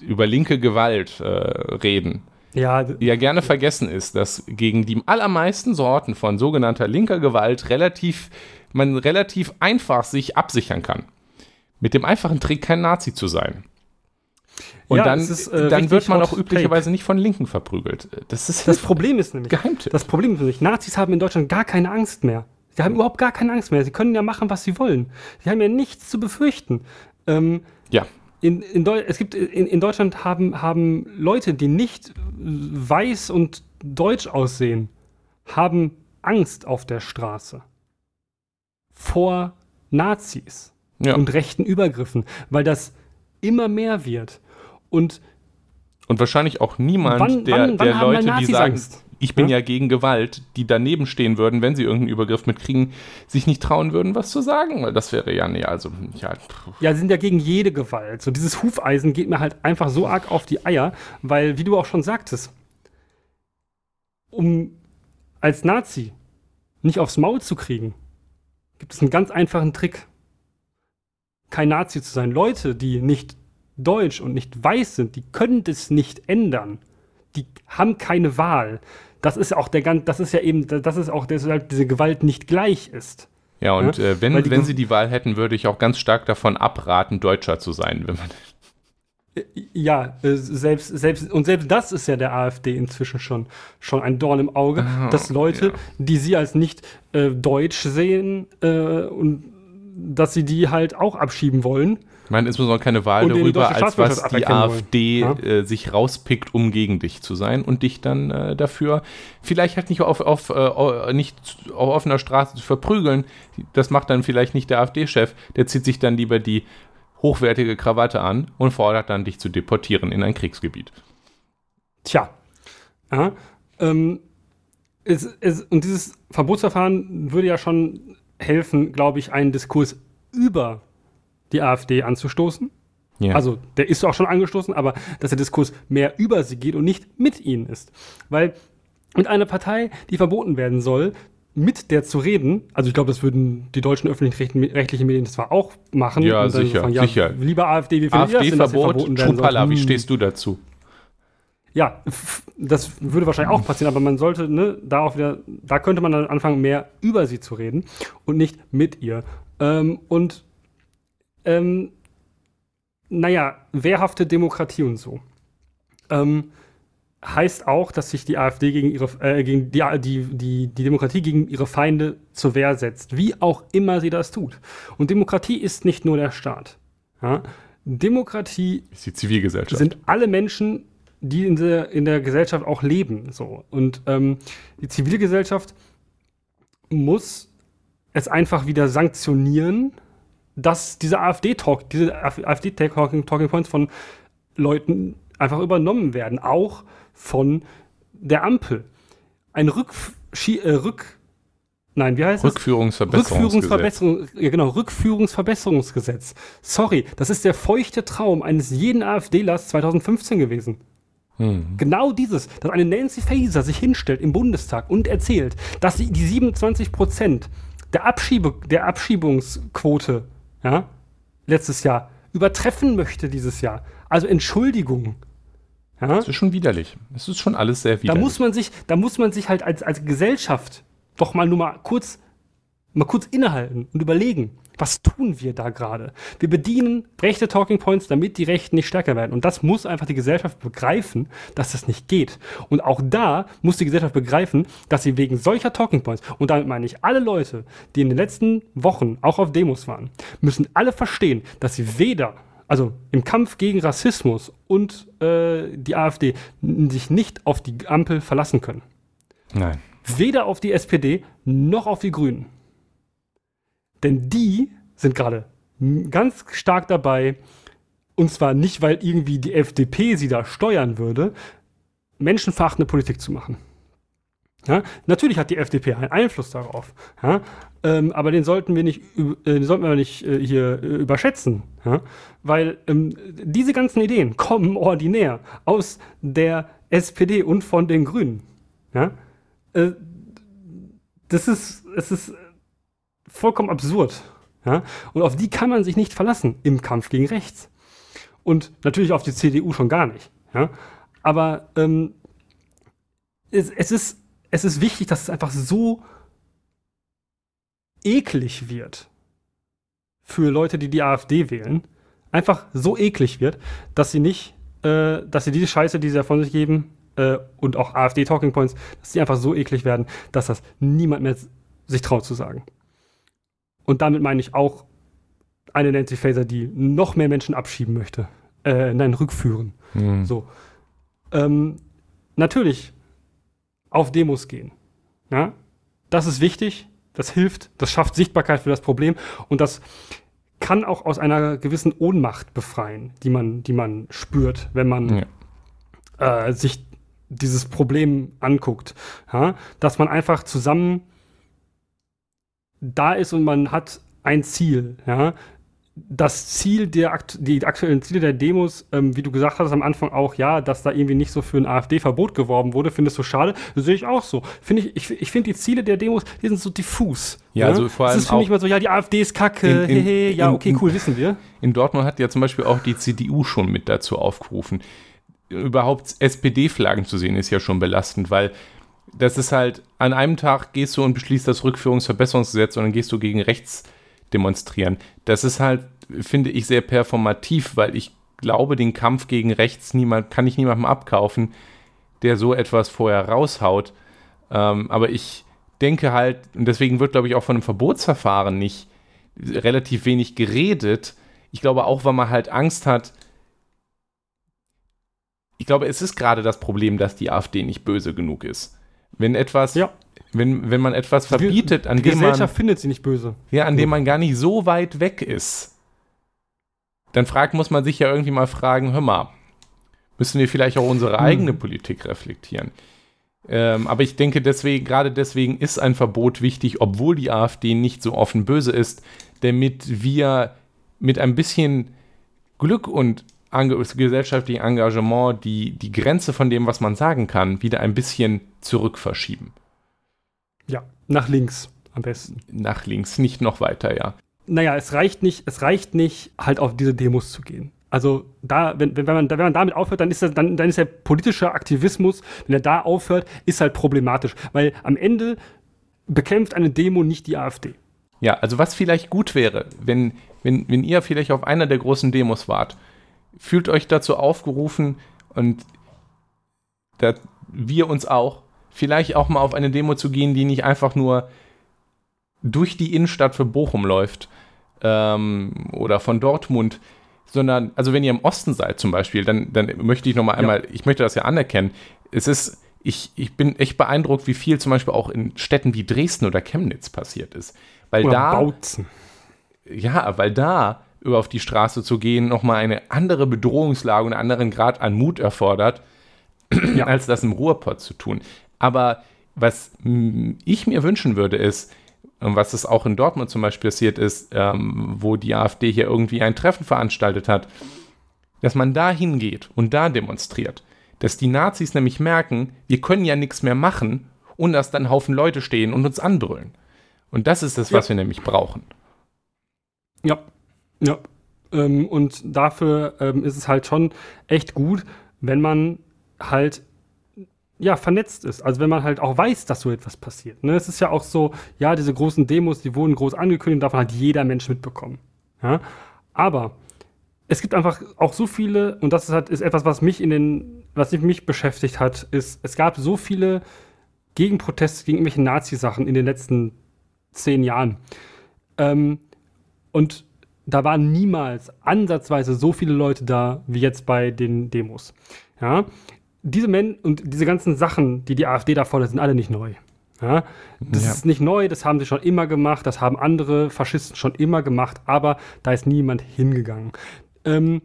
über linke Gewalt äh, reden, ja, ja gerne vergessen ist, dass gegen die allermeisten Sorten von sogenannter linker Gewalt relativ, man relativ einfach sich absichern kann. Mit dem einfachen Trick, kein Nazi zu sein. Und Ja, dann, ist, äh, dann wird man auch üblicherweise nicht von Linken verprügelt. Das ist das Problem ist nämlich, Geheimtipp. das Problem ist nämlich, Nazis haben in Deutschland gar keine Angst mehr. Sie haben überhaupt gar keine Angst mehr. Sie können ja machen, was sie wollen. Sie haben ja nichts zu befürchten. Ähm, ja, in, in Deu es gibt in, in Deutschland haben, haben Leute, die nicht weiß und deutsch aussehen, haben Angst auf der Straße vor Nazis ja. und rechten Übergriffen, weil das immer mehr wird. Und Und wahrscheinlich auch niemand Wann- der, wann- wann der mal Leute, die sagen, Angst? Ich bin Ja? ja? gegen Gewalt, die daneben stehen würden, wenn sie irgendeinen Übergriff mitkriegen, sich nicht trauen würden, was zu sagen, weil das wäre ja, nee, also, ja, pff, ja, sie sind ja gegen jede Gewalt. So dieses Hufeisen geht mir halt einfach so arg auf die Eier, weil, wie du auch schon sagtest, um als Nazi nicht aufs Maul zu kriegen, gibt es einen ganz einfachen Trick. Kein Nazi zu sein. Leute, die nicht deutsch und nicht weiß sind, die können das nicht ändern. Die haben keine Wahl. Das ist auch der ganz, das ist ja eben, das ist auch deshalb diese Gewalt nicht gleich ist. Ja, und Ja, äh, wenn, wenn Ge- sie die Wahl hätten, würde ich auch ganz stark davon abraten, Deutscher zu sein. Wenn man, Ja, äh, selbst, selbst, und selbst das ist ja der AfD inzwischen schon, schon ein Dorn im Auge, Ah, dass Leute, ja. die sie als nicht äh, deutsch sehen äh, und dass sie die halt auch abschieben wollen. Ich meine, insbesondere keine Wahl Und darüber, als was die. AfD Ja. äh, sich rauspickt, um gegen dich zu sein und dich dann äh, dafür vielleicht halt nicht auf, auf, äh, nicht auf offener Straße zu verprügeln. Das macht dann vielleicht nicht der AfD-Chef, der zieht sich dann lieber die hochwertige Krawatte an und fordert dann, dich zu deportieren in ein Kriegsgebiet. Tja. Ja, ähm, es, es, und dieses Verbotsverfahren würde ja schon helfen, glaube ich, einen Diskurs über die AfD anzustoßen. Ja. Also der ist auch schon angestoßen, aber dass der Diskurs mehr über sie geht und nicht mit ihnen ist. Weil mit einer Partei, die verboten werden soll, mit der zu reden, also ich glaube, das würden die deutschen öffentlich-rechtlichen Medien zwar auch machen. Ja, sicher, sagen, ja, sicher. Lieber AfD, wie findet AfD ihr das denn, Verbot, Schupala, wie hm. stehst du dazu? Ja, das würde wahrscheinlich auch passieren, aber man sollte, ne, da auch wieder, da könnte man dann anfangen, mehr über sie zu reden und nicht mit ihr. Ähm, und ähm, naja, wehrhafte Demokratie und so. Ähm, heißt auch, dass sich die AfD gegen ihre äh, gegen die, die, die, die Demokratie gegen ihre Feinde zur Wehr setzt, wie auch immer sie das tut. Und Demokratie ist nicht nur der Staat. Ja? Demokratie ist die Zivilgesellschaft. Sind alle Menschen, die in der, in der Gesellschaft auch leben. So. Und ähm, die Zivilgesellschaft muss es einfach wieder sanktionieren, dass diese AfD-Talk, diese AfD-Talking Points von Leuten einfach übernommen werden. Auch von der Ampel. Ein Rückschie äh, Rück Nein, wie heißt Rückführungsverbesserungsgesetz. Rückführungsverbesserung, ja, genau, Rückführungsverbesserungsgesetz. Sorry, das ist der feuchte Traum eines jeden AfDlers 2015 gewesen. Hm. Genau dieses, dass eine Nancy Faeser sich hinstellt im Bundestag und erzählt, dass sie die 27 Prozent der, Abschiebe, der Abschiebungsquote ja, letztes Jahr übertreffen möchte dieses Jahr. Also Entschuldigung. Ja? Das ist schon widerlich. Das ist schon alles sehr widerlich. Da muss man sich, da muss man sich halt als, als Gesellschaft doch mal nur mal kurz, mal kurz innehalten und überlegen, was tun wir da gerade? Wir bedienen rechte Talking Points, damit die Rechten nicht stärker werden. Und das muss einfach die Gesellschaft begreifen, dass das nicht geht. Und auch da muss die Gesellschaft begreifen, dass sie wegen solcher Talking Points, und damit meine ich alle Leute, die in den letzten Wochen auch auf Demos waren, müssen alle verstehen, dass sie weder also im Kampf gegen Rassismus und äh, die AfD sich nicht auf die Ampel verlassen können. Nein. Weder auf die SPD noch auf die Grünen. Denn die sind gerade ganz stark dabei, und zwar nicht, weil irgendwie die FDP sie da steuern würde, menschenverachtende Politik zu machen. Ja, natürlich hat die FDP einen Einfluss darauf, ja, ähm, aber den sollten wir nicht, äh, sollten wir nicht äh, hier äh, überschätzen, ja, weil ähm, diese ganzen Ideen kommen ordinär aus der SPD und von den Grünen. Äh, das ist, es ist vollkommen absurd, ja, und auf die kann man sich nicht verlassen im Kampf gegen Rechts und natürlich auf die CDU schon gar nicht, ja, aber ähm, es, es ist es ist wichtig, dass es einfach so eklig wird für Leute, die die AfD wählen. Einfach so eklig wird, dass sie nicht, äh, dass sie diese Scheiße, die sie ja von sich geben, äh, und auch AfD-Talking Points, dass sie einfach so eklig werden, dass das niemand mehr sich traut zu sagen. Und damit meine ich auch eine Nancy Faeser, die noch mehr Menschen abschieben möchte. Äh, nein, rückführen. Mhm. So. Ähm, natürlich auf Demos gehen. Ja? Das ist wichtig, das hilft, das schafft Sichtbarkeit für das Problem und das kann auch aus einer gewissen Ohnmacht befreien, die man, die man spürt, wenn man ja. äh, sich dieses Problem anguckt. Ja? Dass man einfach zusammen da ist und man hat ein Ziel. Ja? das Ziel der die aktuellen Ziele der Demos, ähm, wie du gesagt hast am Anfang auch, ja, dass da irgendwie nicht so für ein AfD-Verbot geworben wurde, findest du schade? Das sehe ich auch so. Finde ich, ich, ich finde die Ziele der Demos, die sind so diffus. Ja, ne? also vor allem. Das ist für mich mal so, ja, die AfD ist kacke, in, in, hehe, ja, okay, in, cool, wissen wir. In Dortmund hat ja zum Beispiel auch die CDU schon mit dazu aufgerufen. Überhaupt SPD-Flaggen zu sehen, ist ja schon belastend, weil das ist halt, an einem Tag gehst du und beschließt das Rückführungsverbesserungsgesetz und dann gehst du gegen rechts demonstrieren. Das ist halt, finde ich, sehr performativ, weil ich glaube, den Kampf gegen rechts niemand, kann ich niemandem abkaufen, der so etwas vorher raushaut. Ähm, aber ich denke halt, und deswegen wird, glaube ich, auch von einem Verbotsverfahren nicht relativ wenig geredet. Ich glaube auch, weil man halt Angst hat. Ich glaube, es ist gerade das Problem, dass die AfD nicht böse genug ist. Wenn etwas ja wenn, wenn man etwas verbietet, an die dem Gesellschaft man, findet sie nicht böse. Ja, an dem man gar nicht so weit weg ist, dann fragt, muss man sich ja irgendwie mal fragen, hör mal, müssen wir vielleicht auch unsere hm. eigene Politik reflektieren? Ähm, aber ich denke, deswegen, gerade deswegen ist ein Verbot wichtig, obwohl die AfD nicht so offen böse ist, damit wir mit ein bisschen Glück und gesellschaftlichem Engagement die, die Grenze von dem, was man sagen kann, wieder ein bisschen zurück verschieben. Ja, nach links am besten. Nach links, nicht noch weiter, ja. Naja, es reicht nicht, es reicht nicht, halt auf diese Demos zu gehen. Also da, wenn, wenn, man, wenn man damit aufhört, dann ist, das, dann, dann ist der politische Aktivismus, wenn er da aufhört, ist halt problematisch. Weil am Ende bekämpft eine Demo nicht die AfD. Ja, also was vielleicht gut wäre, wenn, wenn, wenn ihr vielleicht auf einer der großen Demos wart, fühlt euch dazu aufgerufen und da, wir uns auch, vielleicht auch mal auf eine Demo zu gehen, die nicht einfach nur durch die Innenstadt für Bochum läuft ähm, oder von Dortmund, sondern, also wenn ihr im Osten seid zum Beispiel, dann, dann möchte ich nochmal einmal, ja. ich möchte das ja anerkennen, es ist, ich, ich bin echt beeindruckt, wie viel zum Beispiel auch in Städten wie Dresden oder Chemnitz passiert ist. Weil oder da. Bautzen. Ja, weil da über auf die Straße zu gehen nochmal eine andere Bedrohungslage und einen anderen Grad an Mut erfordert, ja. als das im Ruhrpott zu tun. Aber was ich mir wünschen würde, ist, und was es auch in Dortmund zum Beispiel passiert ist, ähm, wo die AfD hier irgendwie ein Treffen veranstaltet hat, dass man da hingeht und da demonstriert. Dass die Nazis nämlich merken, wir können ja nichts mehr machen und dass dann Haufen Leute stehen und uns anbrüllen. Und das ist das, was ja. wir nämlich brauchen. Ja, ja. Ähm, und dafür ähm, ist es halt schon echt gut, wenn man halt ja, vernetzt ist. Also wenn man halt auch weiß, dass so etwas passiert. Ne? Es ist ja auch so, ja, diese großen Demos, die wurden groß angekündigt, davon hat jeder Mensch mitbekommen. Ja? Aber es gibt einfach auch so viele, und das ist halt ist etwas, was mich in den, was mich beschäftigt hat, ist, es gab so viele Gegenproteste gegen irgendwelche Nazi-Sachen in den letzten zehn Jahren. Ähm, und da waren niemals ansatzweise so viele Leute da wie jetzt bei den Demos. Ja, diese Men und diese ganzen Sachen, die die AfD da fordert, sind alle nicht neu. Ja? Das ja. ist nicht neu, das haben sie schon immer gemacht, das haben andere Faschisten schon immer gemacht, aber da ist niemand hingegangen. Ähm,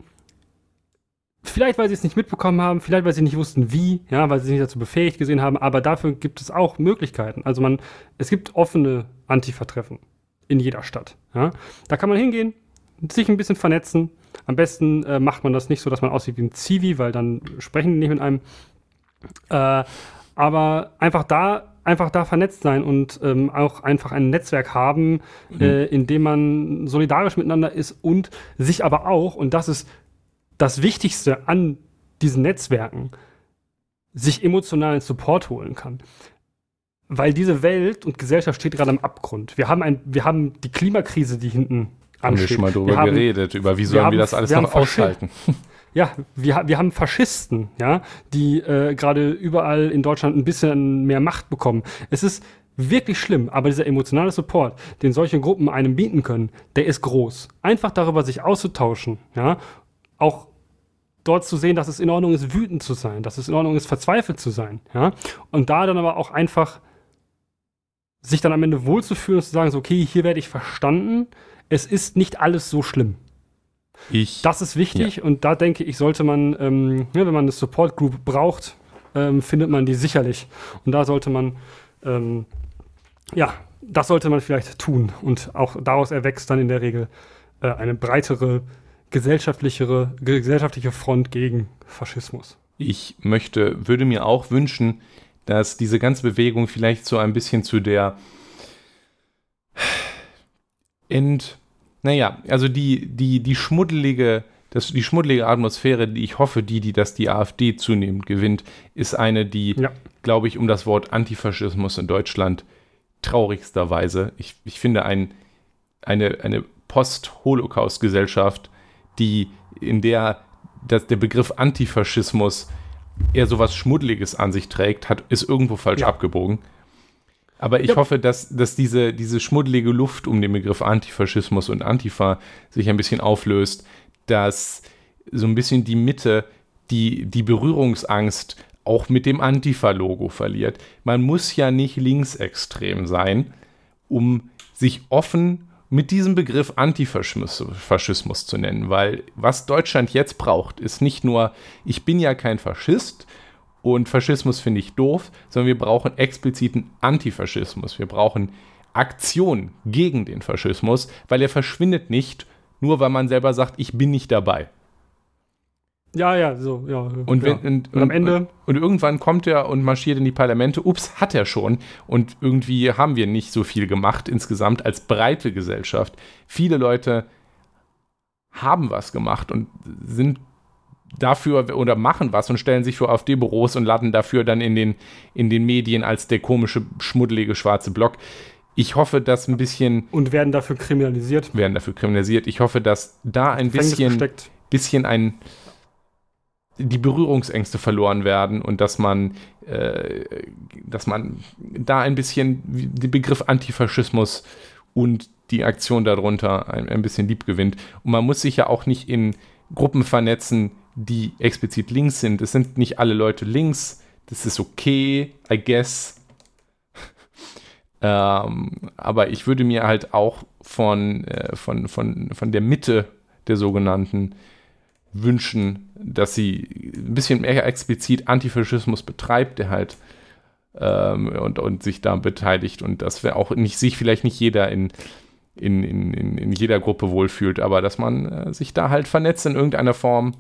vielleicht, weil sie es nicht mitbekommen haben, vielleicht, weil sie nicht wussten, wie, ja, weil sie sich nicht dazu befähigt gesehen haben, aber dafür gibt es auch Möglichkeiten. Also man, es gibt offene Antifa-Treffen in jeder Stadt. Ja? Da kann man hingehen, sich ein bisschen vernetzen, am besten äh, macht man das nicht so, dass man aussieht wie ein Zivi, weil dann sprechen die nicht mit einem. Äh, aber einfach da, einfach da vernetzt sein und ähm, auch einfach ein Netzwerk haben, mhm. äh, in dem man solidarisch miteinander ist und sich aber auch, und das ist das Wichtigste an diesen Netzwerken, sich emotionalen Support holen kann. Weil diese Welt und Gesellschaft steht gerade am Abgrund. Wir haben, ein, wir haben die Klimakrise, die hinten haben wir schon mal drüber haben, geredet, über wie sollen wir, haben, wir das alles wir noch aushalten. Ja, wir, wir haben Faschisten, ja, die äh, gerade überall in Deutschland ein bisschen mehr Macht bekommen. Es ist wirklich schlimm, aber dieser emotionale Support, den solche Gruppen einem bieten können, der ist groß. Einfach darüber sich auszutauschen, ja, auch dort zu sehen, dass es in Ordnung ist, wütend zu sein, dass es in Ordnung ist, verzweifelt zu sein, ja, und da dann aber auch einfach sich dann am Ende wohlzufühlen und zu sagen, so, okay, hier werde ich verstanden, es ist nicht alles so schlimm. Ich, das ist wichtig ja. und da denke ich, sollte man, ähm, ja, wenn man eine Support Group braucht, ähm, findet man die sicherlich. Und da sollte man, ähm, ja, das sollte man vielleicht tun. Und auch daraus erwächst dann in der Regel äh, eine breitere, gesellschaftlichere, gesellschaftliche Front gegen Faschismus. Ich möchte, würde mir auch wünschen, dass diese ganze Bewegung vielleicht so ein bisschen zu der ent, naja, also die, die, die schmuddelige, das, die schmuddelige Atmosphäre, die ich hoffe, die, die das die AfD zunehmend gewinnt, ist eine, die, ja. glaube ich, um das Wort Antifaschismus in Deutschland traurigsterweise, ich, ich finde, ein, eine, eine Post-Holocaust-Gesellschaft, die, in der das, der Begriff Antifaschismus eher so was Schmuddeliges an sich trägt, hat, ist irgendwo falsch ja. abgebogen. Aber ich ja. hoffe, dass, dass diese, diese schmuddelige Luft um den Begriff Antifaschismus und Antifa sich ein bisschen auflöst, dass so ein bisschen die Mitte, die, die Berührungsangst auch mit dem Antifa-Logo verliert. Man muss ja nicht linksextrem sein, um sich offen mit diesem Begriff Antifaschismus zu nennen, weil was Deutschland jetzt braucht, ist nicht nur, ich bin ja kein Faschist und Faschismus finde ich doof, sondern wir brauchen expliziten Antifaschismus. Wir brauchen Aktion gegen den Faschismus, weil er verschwindet nicht, nur weil man selber sagt, ich bin nicht dabei. Ja, ja, so, ja. Und, wenn, ja. und, und am Ende. Und, und, irgendwann kommt er und marschiert in die Parlamente. Ups, hat er schon. Und irgendwie haben wir nicht so viel gemacht insgesamt als breite Gesellschaft. Viele Leute haben was gemacht und sind dafür oder machen was und stellen sich vor AfD-Büros und laden dafür dann in den, in den Medien als der komische, schmuddelige schwarze Block. Ich hoffe, dass ein bisschen. Und werden dafür kriminalisiert. Werden dafür kriminalisiert. Ich hoffe, dass da ein bisschen, bisschen ein, die Berührungsängste verloren werden und dass man, äh, dass man da ein bisschen den Begriff Antifaschismus und die Aktion darunter ein, ein bisschen lieb gewinnt. Und man muss sich ja auch nicht in Gruppen vernetzen, die explizit links sind. Es sind nicht alle Leute links. Das ist okay, I guess. ähm, aber ich würde mir halt auch von, äh, von, von, von der Mitte der sogenannten wünschen, dass sie ein bisschen mehr explizit Antifaschismus betreibt, der halt ähm, und, und sich da beteiligt und dass wir auch nicht sich vielleicht nicht jeder in, in, in, in jeder Gruppe wohlfühlt, aber dass man äh, sich da halt vernetzt in irgendeiner Form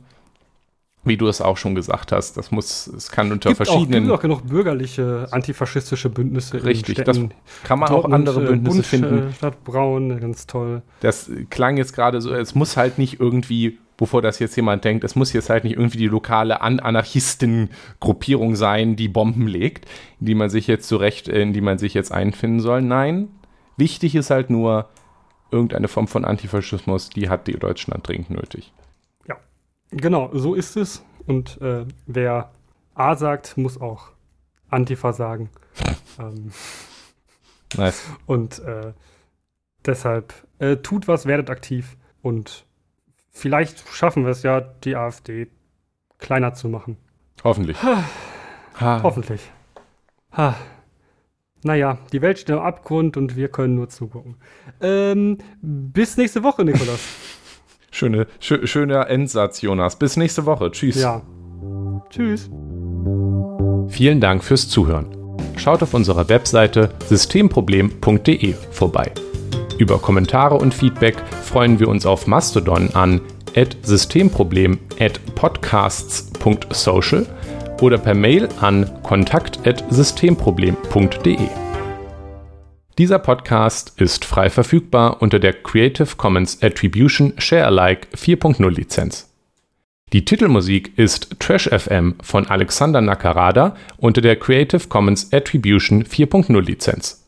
wie du es auch schon gesagt hast, das muss, es kann unter gibt verschiedenen. Es gibt auch genug bürgerliche antifaschistische Bündnisse. Richtig, das kann man Dortmund, auch andere äh, Bündnisse Bund, finden. Stadt Braun, ganz toll. Das klang jetzt gerade so, es muss halt nicht irgendwie, bevor das jetzt jemand denkt, es muss jetzt halt nicht irgendwie die lokale An Anarchistengruppierung sein, die Bomben legt, in die man sich jetzt zurecht, in die man sich jetzt einfinden soll. Nein, wichtig ist halt nur irgendeine Form von Antifaschismus, die hat die Deutschland dringend nötig. Genau, so ist es. Und äh, wer A sagt, muss auch Antifa sagen. ähm, nice. Und äh, deshalb äh, tut was, werdet aktiv und vielleicht schaffen wir es ja, die AfD kleiner zu machen. Hoffentlich. ha. Hoffentlich. Ha. Naja, die Welt steht am Abgrund und wir können nur zugucken. Ähm, bis nächste Woche, Nikolas. Schöne, schö schöner Endsatz, Jonas. Bis nächste Woche. Tschüss. Ja. Tschüss. Vielen Dank fürs Zuhören. Schaut auf unserer Webseite systemproblem.de vorbei. Über Kommentare und Feedback freuen wir uns auf Mastodon an systemproblem at podcasts.social oder per Mail an kontakt@systemproblem.de. Dieser Podcast ist frei verfügbar unter der Creative Commons Attribution Share Alike 4.0 Lizenz. Die Titelmusik ist Trash FM von Alexander Nakarada unter der Creative Commons Attribution 4.0 Lizenz.